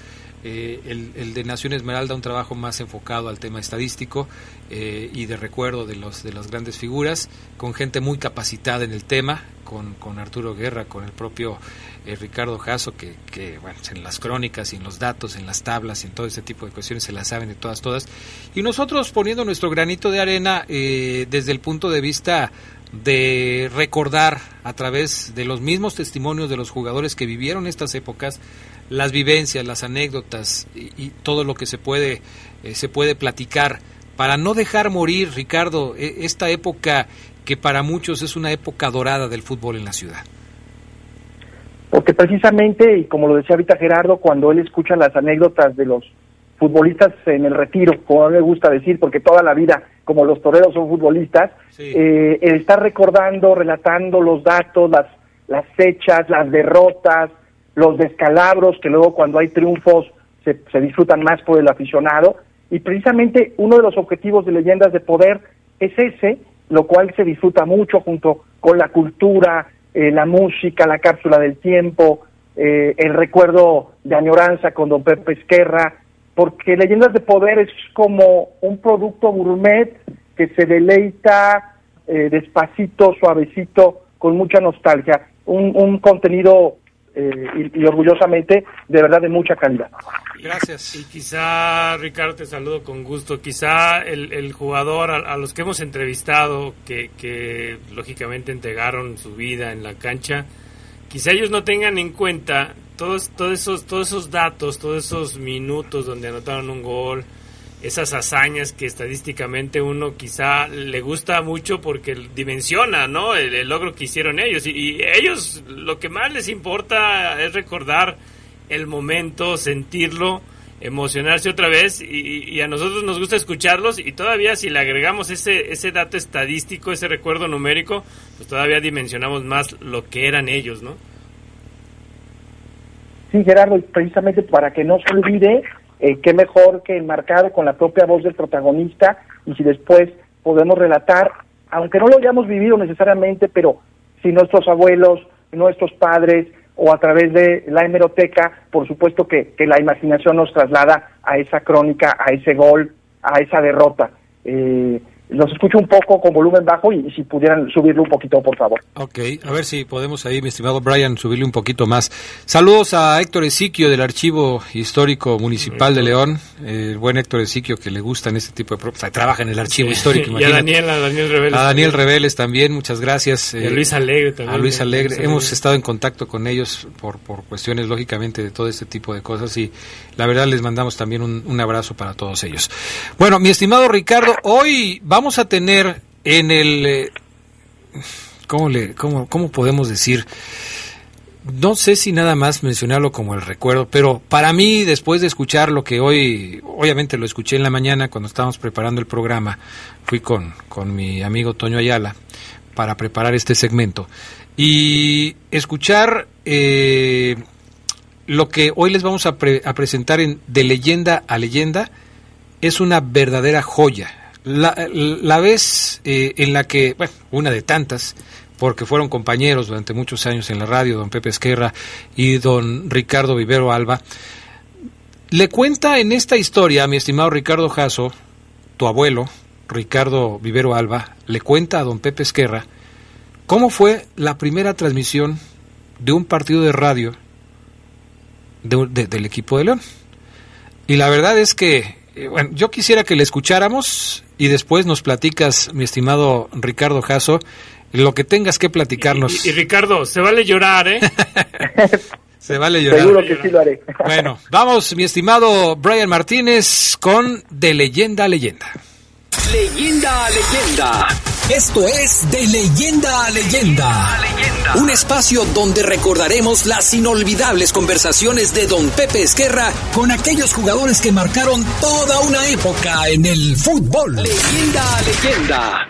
Eh, el, de Nación Esmeralda, un trabajo más enfocado al tema estadístico eh, y de recuerdo de, los, de las grandes figuras, con gente muy capacitada en el tema, con, Arturo Guerra, con el propio eh, Ricardo Jasso, que, que bueno, en las crónicas y en los datos, en las tablas en todo ese tipo de cuestiones se las saben de todas, todas. Y nosotros poniendo nuestro granito de arena eh, desde el punto de vista de recordar a través de los mismos testimonios de los jugadores que vivieron estas épocas las vivencias, las anécdotas y, y todo lo que se puede eh, se puede platicar para no dejar morir, Ricardo, e- esta época que para muchos es una época dorada del fútbol en la ciudad.
Porque precisamente, y como lo decía ahorita Gerardo, cuando él escucha las anécdotas de los futbolistas en el retiro, como a mí me gusta decir, porque toda la vida, como los toreros son futbolistas, eh, él está recordando, relatando los datos, las, las fechas, las derrotas, los descalabros, que luego cuando hay triunfos se, se disfrutan más por el aficionado. Y precisamente uno de los objetivos de Leyendas de Poder es ese, lo cual se disfruta mucho junto con la cultura, eh, la música, la cápsula del tiempo, eh, el recuerdo de añoranza con don Pepe Esquerra, porque Leyendas de Poder es como un producto gourmet que se deleita eh, despacito, suavecito, con mucha nostalgia, un, un contenido eh, y, y orgullosamente de verdad de mucha calidad.
Gracias.
Y quizá, Ricardo, te saludo con gusto. Quizá el, el jugador a, a los que hemos entrevistado, que, que lógicamente entregaron su vida en la cancha, quizá ellos no tengan en cuenta todos, todos, esos, todos esos datos, todos esos minutos donde anotaron un gol, esas hazañas que estadísticamente uno quizá le gusta mucho porque dimensiona, ¿no? El, logro que hicieron ellos. Y, ellos lo que más les importa es recordar el momento, sentirlo, emocionarse otra vez y, y a nosotros nos gusta escucharlos y todavía si le agregamos ese, ese dato estadístico, ese recuerdo numérico, pues todavía dimensionamos más lo que eran ellos, ¿no?
Sí, Gerardo, precisamente para que no se olvide, eh, qué mejor que enmarcado con la propia voz del protagonista y si después podemos relatar, aunque no lo hayamos vivido necesariamente, pero si nuestros abuelos, nuestros padres o a través de la hemeroteca, por supuesto que, que la imaginación nos traslada a esa crónica, a ese gol, a esa derrota. Eh, los escucho un poco con volumen bajo y si pudieran subirlo un poquito, por favor.
Ok, a ver si podemos ahí, mi estimado Brian, subirle un poquito más. Saludos a Héctor Esiquio del Archivo Histórico Municipal de León, el buen Héctor Esiquio que le gustan este tipo de... o sea, trabaja en el Archivo Histórico, [LAUGHS]
y a. Daniel, a Daniel Reveles.
A Daniel Reveles también, muchas gracias.
Y a Luis Alegre también.
A Luis Alegre.
Luis
Hemos
Alegre.
estado en contacto con ellos por, por cuestiones, lógicamente, de todo este tipo de cosas y la verdad les mandamos también un, un abrazo para todos ellos. Bueno, mi estimado Ricardo, hoy vamos a tener en el... eh, ¿Cómo, le, cómo, ¿Cómo podemos decir? No sé si nada más mencionarlo como el recuerdo, pero para mí, después de escuchar lo que hoy, obviamente lo escuché en la mañana cuando estábamos preparando el programa, fui con, con mi amigo Toño Ayala para preparar este segmento y escuchar eh, lo que hoy les vamos a, pre- a presentar en De leyenda a leyenda es una verdadera joya. La, la vez eh, en la que, bueno, una de tantas, porque fueron compañeros durante muchos años en la radio, don Pepe Esquerra y don Ricardo Vivero Alba, le cuenta en esta historia, mi estimado Ricardo Jasso, tu abuelo, Ricardo Vivero Alba, le cuenta a don Pepe Esquerra cómo fue la primera transmisión de un partido de radio de- de- del equipo de León. Y la verdad es que, eh, bueno, yo quisiera que le escucháramos y después nos platicas, mi estimado Ricardo Jasso, lo que tengas que platicarnos.
Y, y Ricardo, se vale llorar, ¿eh? [LAUGHS]
Se vale llorar.
Seguro que sí lo haré. [LAUGHS]
Bueno, vamos, mi estimado Brian Martínez, con De Leyenda a Leyenda.
Leyenda a leyenda. Esto es De Leyenda a Leyenda. Un espacio donde recordaremos las inolvidables conversaciones de Don Pepe Esquerra con aquellos jugadores que marcaron toda una época en el fútbol. Leyenda a leyenda.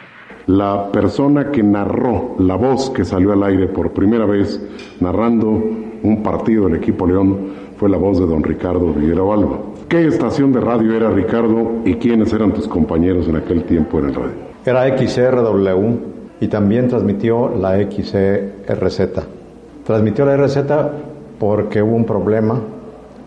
La persona que narró, la voz que salió al aire por primera vez narrando un partido del equipo León fue la voz de don Ricardo Villera Alba. ¿Qué estación de radio era Ricardo y quiénes eran tus compañeros en aquel tiempo en el radio?
Era XRW y también transmitió la XRZ. Transmitió la RZ porque hubo un problema,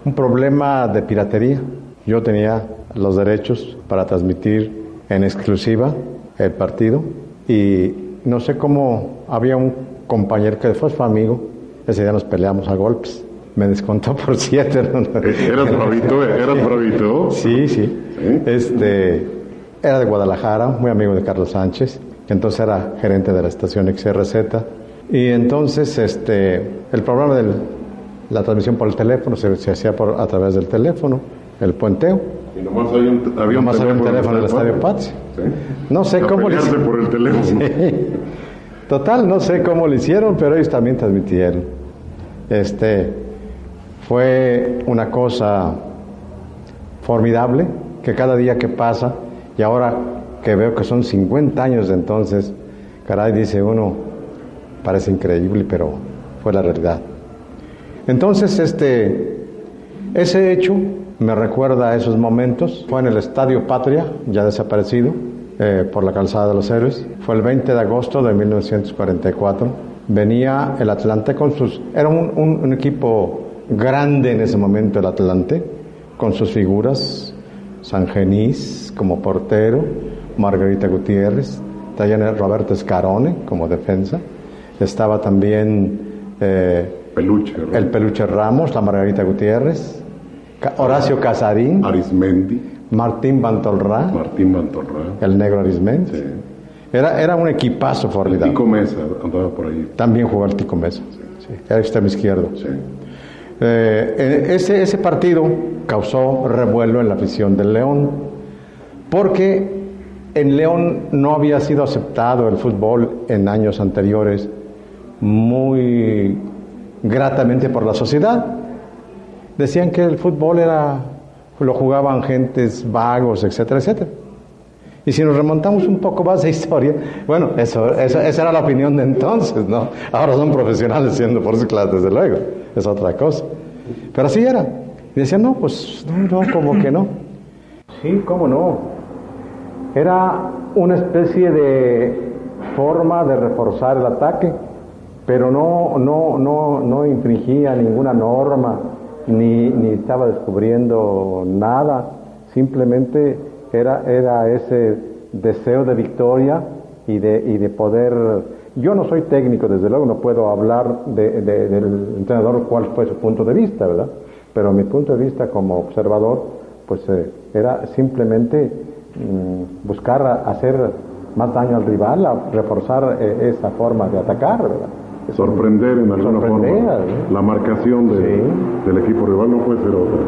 un problema de piratería. Yo tenía los derechos para transmitir en exclusiva el partido y no sé cómo había un compañero que después fue amigo, ese día nos peleamos a golpes. Me descontó por siete.
¿Eras bravito? ¿Eras bravito?
Sí, sí. Este, era de Guadalajara, muy amigo de Carlos Sánchez, que entonces era gerente de la estación XRZ. Y entonces este, el programa de la transmisión por el teléfono se, se hacía por, a través del teléfono, el puenteo.
Y nomás había un, había un
Nomás teléfono en el Estadio.
Patio.
No sé
A
cómo le hicieron.
por el teléfono. [LAUGHS]
Sí. Total, no sé cómo lo hicieron, pero ellos también transmitieron. Este, fue una cosa formidable que cada día que pasa, y ahora que veo que son 50 años de entonces, caray, dice uno, parece increíble, pero fue la realidad. Entonces, este, ese hecho me recuerda a esos momentos. Fue en el Estadio Patria, ya desaparecido, eh, por la calzada de los héroes. Fue el 20 de agosto de 1944. Venía el Atlante con sus... Era un, un- un equipo grande en ese momento el Atlante, con sus figuras. San Genís como portero, Margarita Gutiérrez, traían a Roberto Scarone como defensa. Estaba también... eh,
Peluche,
el Peluche Ramos, la Margarita Gutiérrez, Horacio Casarín,
Arismendi,
Martín Bantolrá,
Martín Bantorra,
el negro Arismendi. Era, era un equipazo formidable.
Tico Mesa andaba por ahí.
También jugó el Tico Mesa, sí, era extremo izquierdo. Eh, ese, ese partido causó revuelo en la afición del León, porque en León no había sido aceptado el fútbol en años anteriores muy gratamente por la sociedad. Decían que el fútbol era, lo jugaban gentes vagos, etcétera, etcétera. Y si nos remontamos un poco más de historia, bueno, eso, eso- esa era la opinión de entonces, ¿no? Ahora son profesionales siendo por sus clases, desde luego, es otra cosa. Pero así era. Y decían, no, pues, no, no, como que no. Sí, cómo no. Era una especie de forma de reforzar el ataque. pero no, no, no, no infringía ninguna norma, ni, ni estaba descubriendo nada, simplemente era, era ese deseo de victoria y de, y de poder... Yo no soy técnico, desde luego no puedo hablar de, de, del entrenador cuál fue su punto de vista, ¿verdad? Pero mi punto de vista como observador, pues eh, era simplemente mm, buscar hacer más daño al rival, a reforzar eh, esa forma de atacar, ¿verdad?
sorprender en alguna
Sorprender,
forma
¿eh?
la marcación de- del equipo rival no puede ser otra.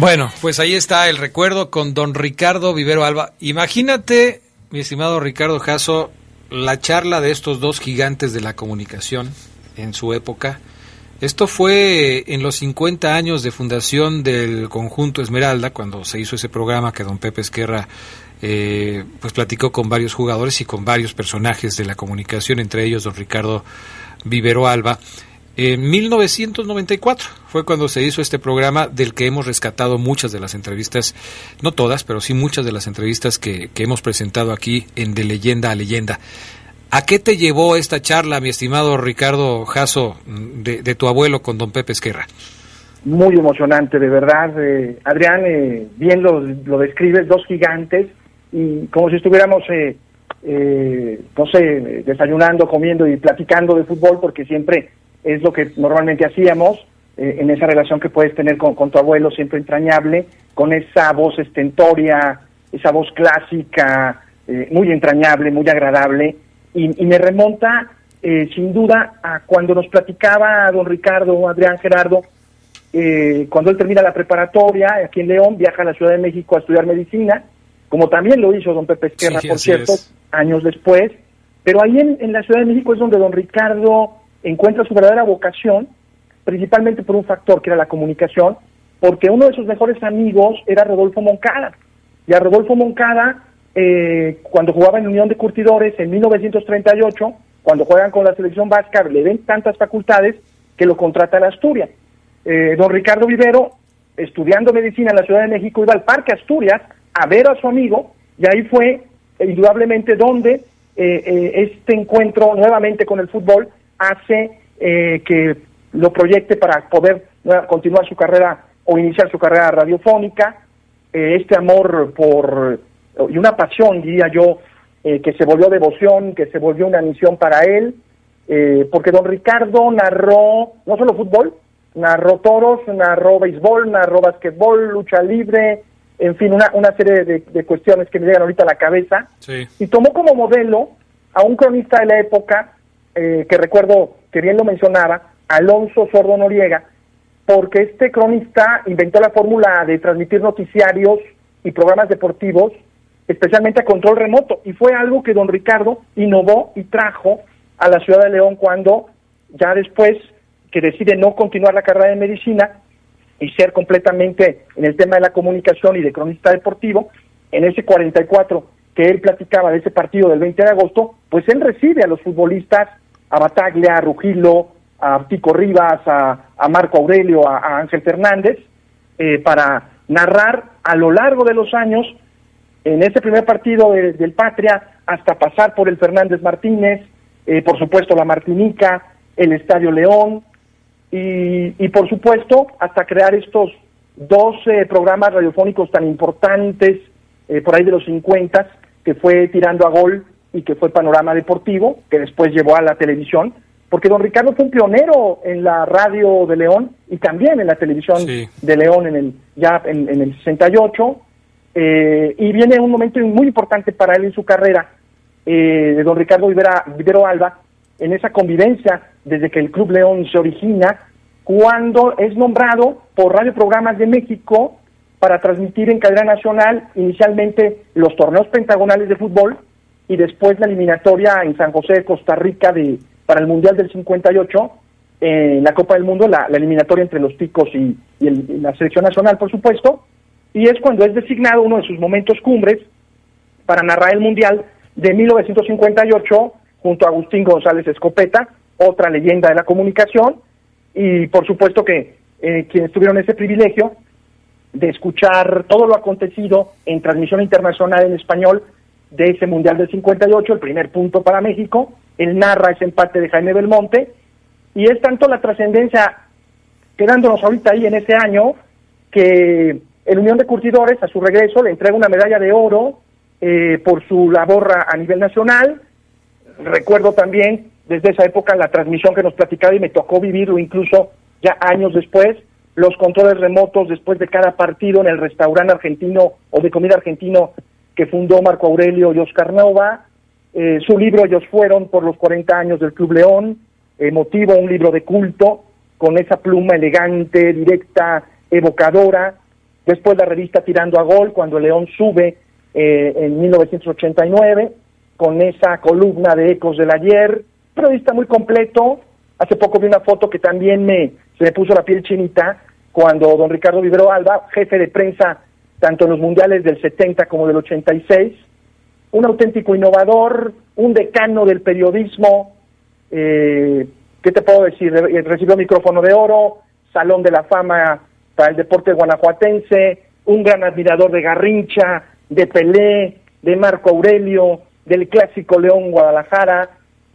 Bueno, pues ahí está el recuerdo con don Ricardo Vivero Alba. Imagínate, mi estimado Ricardo Jasso, la charla de estos dos gigantes de la comunicación en su época. Esto fue en los 50 años de fundación del conjunto Esmeralda, cuando se hizo ese programa que don Pepe Esquerra eh, pues platicó con varios jugadores y con varios personajes de la comunicación, entre ellos don Ricardo Vivero Alba. En 1994 fue cuando se hizo este programa del que hemos rescatado muchas de las entrevistas, no todas, pero sí muchas de las entrevistas que, hemos presentado aquí en De Leyenda a Leyenda. ¿A qué te llevó esta charla, mi estimado Ricardo Jasso, de, de tu abuelo con don Pepe Esquerra?
muy emocionante, de verdad. eh, Adrián, eh, bien lo, lo describes, dos gigantes, y como si estuviéramos, eh, eh, no sé, desayunando, comiendo y platicando de fútbol, porque siempre es lo que normalmente hacíamos, eh, en esa relación que puedes tener con, con tu abuelo, siempre entrañable, con esa voz estentoria, esa voz clásica, eh, muy entrañable, muy agradable, y, y me remonta, eh, sin duda, a cuando nos platicaba don Ricardo, Adrián Gerardo, eh, cuando él termina la preparatoria aquí en León, viaja a la Ciudad de México a estudiar medicina, como también lo hizo don Pepe Esquerra,
Sí,
por cierto,
es.
años después. Pero ahí en, en la Ciudad de México es donde don Ricardo encuentra su verdadera vocación, principalmente por un factor que era la comunicación, porque uno de sus mejores amigos era Rodolfo Moncada. Y a Rodolfo Moncada, eh, cuando jugaba en Unión de Curtidores en 1938, cuando juegan con la selección vasca, le ven tantas facultades que lo contrata en Asturias. Eh, don Ricardo Vivero, estudiando medicina en la Ciudad de México, iba al Parque Asturias a ver a su amigo y ahí fue eh, indudablemente donde eh, eh, este encuentro nuevamente con el fútbol hace eh, que lo proyecte para poder nueva- continuar su carrera o iniciar su carrera radiofónica. Eh, este amor por y una pasión, diría yo, eh, que se volvió devoción, que se volvió una misión para él, eh, porque don Ricardo narró no solo fútbol, narró toros, narró béisbol, narró basquetbol, lucha libre, en fin, una, una serie de, de cuestiones que me llegan ahorita a la cabeza,
Sí.
y tomó como modelo a un cronista de la época, eh, que recuerdo que bien lo mencionaba, Alonso Sordo Noriega, porque este cronista inventó la fórmula de transmitir noticiarios y programas deportivos, especialmente a control remoto, y fue algo que don Ricardo innovó y trajo a la ciudad de León cuando ya después que decide no continuar la carrera de medicina y ser completamente en el tema de la comunicación y de cronista deportivo, en ese 44 que él platicaba de ese partido del 20 de agosto, pues él recibe a los futbolistas, a Bataglia, a Rugilo, a Tico Rivas, a, Marco Aurelio, a, Ángel Fernández, eh, para narrar a lo largo de los años, en ese primer partido de- del Patria, hasta pasar por el Fernández Martínez, eh, por supuesto la Martinica, el Estadio León, y, y por supuesto hasta crear estos dos eh, programas radiofónicos tan importantes eh, por ahí de los 50 que fue Tirando a Gol y que fue Panorama Deportivo, que después llevó a la televisión, porque don Ricardo fue un pionero en la radio de León y también en la televisión de León en el ya en, en el 68, eh, y viene un momento muy importante para él en su carrera, eh, de don Ricardo Vivera, Vivero Alba, en esa convivencia desde que el Club León se origina, cuando es nombrado por radioprogramas de México para transmitir en cadena nacional inicialmente los torneos pentagonales de fútbol y después la eliminatoria en San José de Costa Rica de, para el Mundial del 58, en la Copa del Mundo, la, eliminatoria entre los ticos y, y el- la selección nacional, por supuesto, y es cuando es designado uno de sus momentos cumbres para narrar el Mundial de 1958 junto a Agustín González Escopeta, otra leyenda de la comunicación, y por supuesto que eh, quienes tuvieron ese privilegio de escuchar todo lo acontecido en transmisión internacional en español de ese Mundial del 58, el primer punto para México. Él narra ese empate de Jaime Belmonte y es tanto la trascendencia quedándonos ahorita ahí en ese año que el Unión de Curtidores a su regreso le entrega una medalla de oro eh, por su labor a, a nivel nacional. Recuerdo también desde esa época la transmisión que nos platicaba y me tocó vivirlo incluso ya años después, los controles remotos después de cada partido en el restaurante argentino o de comida argentino que fundó Marco Aurelio y Oscar Nova, eh, su libro Ellos fueron por los 40 años del Club León, emotivo, un libro de culto, con esa pluma elegante, directa, evocadora. Después la revista Tirando a Gol, cuando León sube eh, en 1989, con esa columna de Ecos del Ayer, periodista muy completo. Hace poco vi una foto que también me, se me puso la piel chinita, cuando don Ricardo Vivero Alba, jefe de prensa tanto en los mundiales del 70 como del 86, un auténtico innovador, un decano del periodismo, eh, ¿qué te puedo decir? Recibió micrófono de oro, Salón de la Fama para el deporte guanajuatense, un gran admirador de Garrincha, de Pelé, de Marco Aurelio, del clásico León Guadalajara,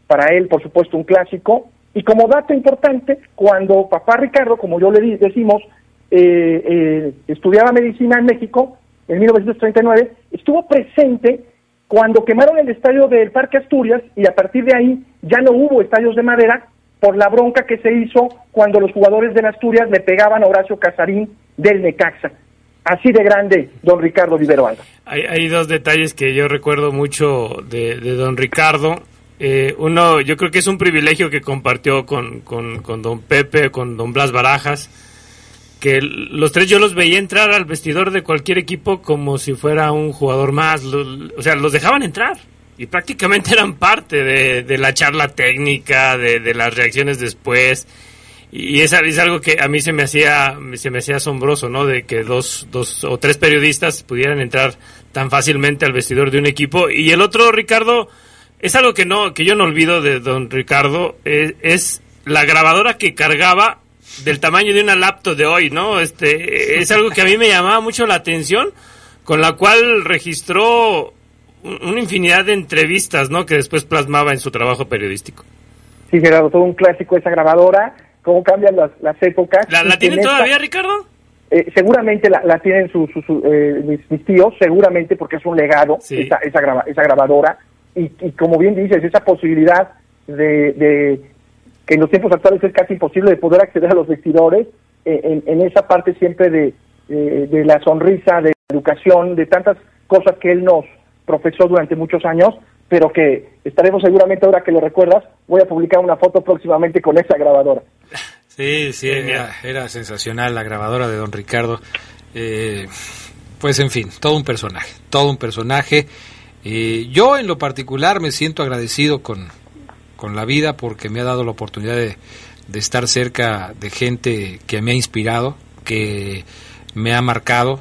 para él por supuesto un clásico, y como dato importante, cuando papá Ricardo, como yo le decimos, eh, eh, estudiaba medicina en México en 1939, estuvo presente cuando quemaron el estadio del Parque Asturias y a partir de ahí ya no hubo estadios de madera por la bronca que se hizo cuando los jugadores de Asturias le pegaban a Horacio Casarín del Necaxa. Así de grande, don Ricardo Vivero Alba.
Hay, hay dos detalles que yo recuerdo mucho de don Ricardo. Eh, uno, yo creo que es un privilegio que compartió con, con, con don Pepe, con don Blas Barajas que los tres yo los veía entrar al vestidor de cualquier equipo como si fuera un jugador más. o sea, los dejaban entrar y prácticamente [LAUGHS] eran parte de, la charla técnica, de, las reacciones después. Y es, es, algo que a mí se me hacía se me hacía asombroso, ¿no? De que dos, dos o tres periodistas pudieran entrar tan fácilmente al vestidor de un equipo. Y el otro, Ricardo, es algo que no que yo no olvido de don Ricardo, es, es la grabadora que cargaba del tamaño de una laptop de hoy, ¿no? Este es algo que a mí me llamaba mucho la atención, con la cual registró una infinidad de entrevistas, ¿no? Que después plasmaba en su trabajo periodístico.
Sí, Gerardo, todo un clásico esa grabadora, cómo cambian las, las épocas.
¿La, la tienen todavía, Ricardo?
Eh, seguramente la, la tienen sus eh, mis, tíos, seguramente porque es un legado esa, esa, esa grabadora. Y, y, como bien dices, esa posibilidad de que en los tiempos actuales es casi imposible de poder acceder a los vestidores, eh, en, esa parte siempre de, de, la sonrisa, de la educación, de tantas cosas que él nos profesó durante muchos años, pero que estaremos seguramente ahora que lo recuerdas, voy a publicar una foto próximamente con esa grabadora.
Sí, sí, era, sensacional la grabadora de don Ricardo. Eh, pues en fin, todo un personaje, todo un personaje. Eh, yo en lo particular me siento agradecido con, con la vida porque me ha dado la oportunidad de, estar cerca de gente que me ha inspirado, que me ha marcado,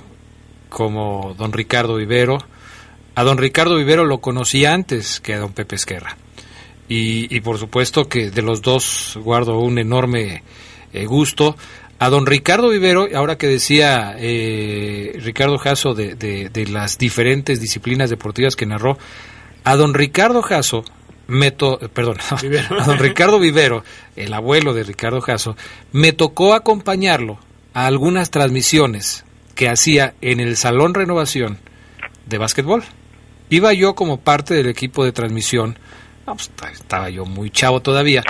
como don Ricardo Vivero. A don Ricardo Vivero lo conocí antes que a don Pepe Esquerra. Y, por supuesto que de los dos guardo un enorme eh, gusto. A don Ricardo Vivero, ahora que decía eh, Ricardo Jasso de, de, las diferentes disciplinas deportivas que narró, a don Ricardo Jasso me perdón, [LAUGHS] a don Ricardo Vivero, el abuelo de Ricardo Jasso, me tocó acompañarlo a algunas transmisiones que hacía en el Salón Renovación de básquetbol. Iba yo como parte del equipo de transmisión, pues, estaba yo muy chavo todavía,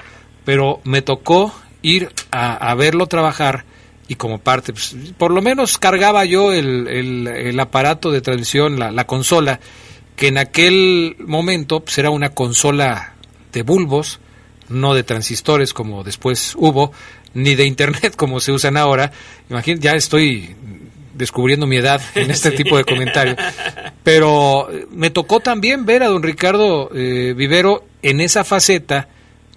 pero me tocó ir a, verlo trabajar y como parte, pues, por lo menos cargaba yo el, el, aparato de transmisión, la, la consola, que en aquel momento pues, era una consola de bulbos, no de transistores como después hubo, ni de internet [LAUGHS] como se usan ahora. Imagínate, ya estoy descubriendo mi edad en este [LAUGHS] tipo de comentarios. Pero eh, me tocó también ver a don Ricardo eh, Vivero en esa faceta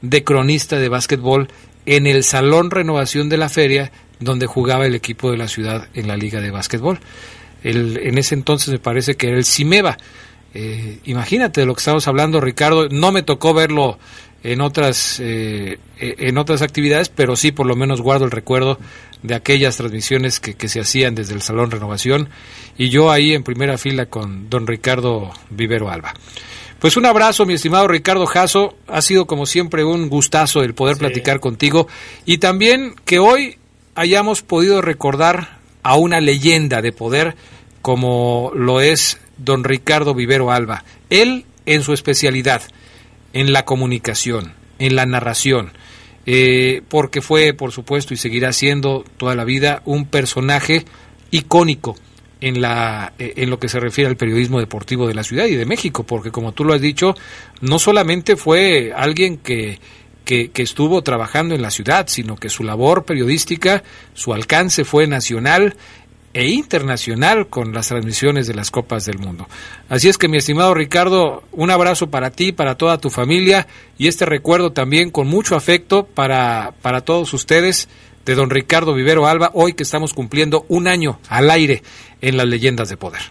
de cronista de básquetbol en el Salón Renovación de la Feria, donde jugaba el equipo de la ciudad en la Liga de Básquetbol. El, en ese entonces me parece que era el Cimeva. Eh, imagínate de lo que estamos hablando, Ricardo. No me tocó verlo en otras eh, en otras actividades, pero sí por lo menos guardo el recuerdo de aquellas transmisiones que, que se hacían desde el Salón Renovación y yo ahí en primera fila con don Ricardo Vivero Alba. Pues un abrazo, mi estimado Ricardo Jasso. Ha sido como siempre un gustazo el poder platicar contigo y también que hoy hayamos podido recordar a una leyenda de poder como lo es don Ricardo Vivero Alba. Él en su especialidad, en la comunicación, en la narración, eh, porque fue, por supuesto, y seguirá siendo toda la vida un personaje icónico en, la, eh, en lo que se refiere al periodismo deportivo de la ciudad y de México, porque como tú lo has dicho, no solamente fue alguien que, que, que, estuvo trabajando en la ciudad, sino que su labor periodística, su alcance fue nacional e internacional con las transmisiones de las Copas del Mundo. Así es que mi estimado Ricardo, un abrazo para ti, para toda tu familia y este recuerdo también con mucho afecto para, para todos ustedes de don Ricardo Vivero Alba, hoy que estamos cumpliendo un año al aire en las leyendas de poder.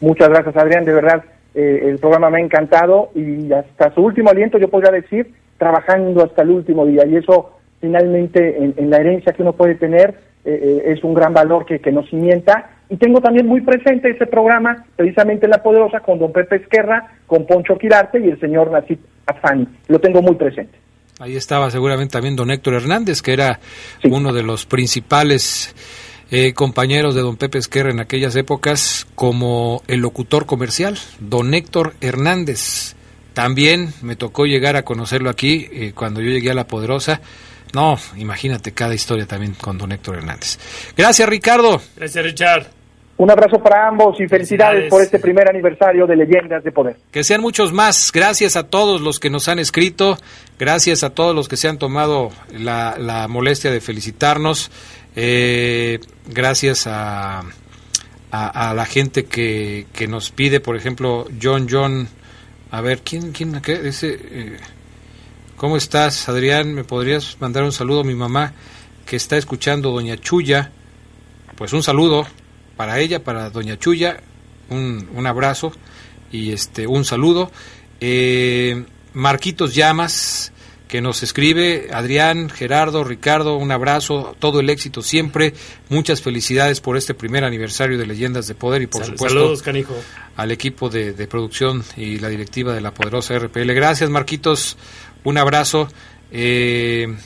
Muchas gracias Adrián, de verdad eh, el programa me ha encantado y hasta su último aliento yo podría decir trabajando hasta el último día y eso finalmente en, la herencia que uno puede tener eh, es un gran valor que, que, nos cimienta. Y tengo también muy presente ese programa, precisamente La Poderosa, con don Pepe Esquerra, con Poncho Quirarte y el señor Nacid Afani. Lo tengo muy presente.
Ahí estaba seguramente también don Héctor Hernández, que era sí. uno de los principales eh, compañeros de don Pepe Esquerra en aquellas épocas como el locutor comercial, don Héctor Hernández. También me tocó llegar a conocerlo aquí eh, cuando yo llegué a La Poderosa no, imagínate cada historia también con don Héctor Hernández. Gracias, Ricardo.
Gracias, Richard.
Un abrazo para ambos y felicidades, felicidades, por este primer aniversario de Leyendas de Poder.
Que sean muchos más. Gracias a todos los que nos han escrito. Gracias a todos los que se han tomado la, la molestia de felicitarnos. Eh, gracias a, a, a, la gente que, que nos pide, por ejemplo, John John. A ver, ¿quién, quién, qué? Ese. Eh, ¿Cómo estás, Adrián? ¿Me podrías mandar un saludo a mi mamá que está escuchando Doña Chuya? Pues un saludo para ella, para Doña Chuya, un, un abrazo y este un saludo. Eh, Marquitos Llamas, que nos escribe, Adrián, Gerardo, Ricardo, un abrazo, todo el éxito siempre, muchas felicidades por este primer aniversario de Leyendas de Poder y por
Sal
supuesto
saludos, canijo.
al equipo de, de producción y la directiva de la poderosa RPL. Gracias, Marquitos un abrazo. Eh,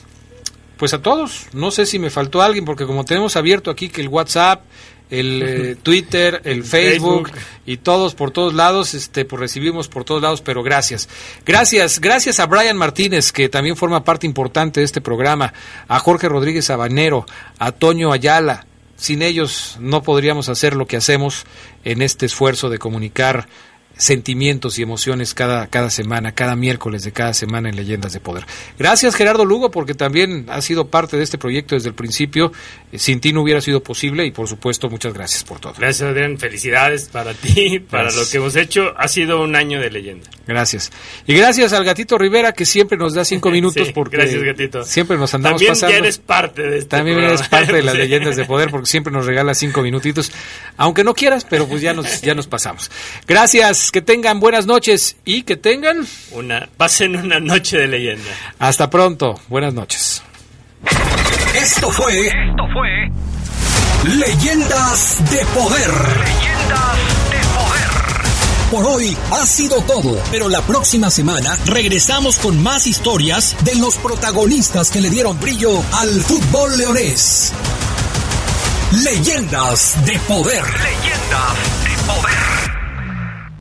pues a todos, no sé si me faltó alguien, porque como tenemos abierto aquí que el WhatsApp, el eh, Twitter, el Facebook, Facebook, y todos por todos lados, este, pues recibimos por todos lados, pero gracias. Gracias, gracias a Brian Martínez, que también forma parte importante de este programa, a Jorge Rodríguez Habanero, a Toño Ayala. Sin ellos no podríamos hacer lo que hacemos en este esfuerzo de comunicar sentimientos y emociones cada, cada semana, cada miércoles de cada semana en Leyendas de Poder. Gracias Gerardo Lugo porque también ha sido parte de este proyecto desde el principio. Sin ti no hubiera sido posible y por supuesto muchas gracias por todo.
Gracias Adrián, felicidades para ti, [LAUGHS] para gracias. lo que hemos hecho. Ha sido un año de leyenda.
Gracias. Y gracias al gatito Rivera que siempre nos da cinco [LAUGHS] minutos
sí,
porque
gracias, gatito.
siempre nos andamos
también
pasando.
Ya eres parte de este
También
programa.
eres parte de las [LAUGHS] Leyendas de Poder porque siempre nos regala cinco minutitos, aunque no quieras, pero pues ya nos, ya nos pasamos. Gracias que tengan buenas noches y que tengan
una pasen una noche de leyenda.
Hasta pronto, buenas noches.
Esto fue esto fue Leyendas de Poder. Leyendas de Poder. Por hoy ha sido todo, pero la próxima semana regresamos con más historias de los protagonistas que le dieron brillo al fútbol leonés. Leyendas de Poder. Leyendas de Poder.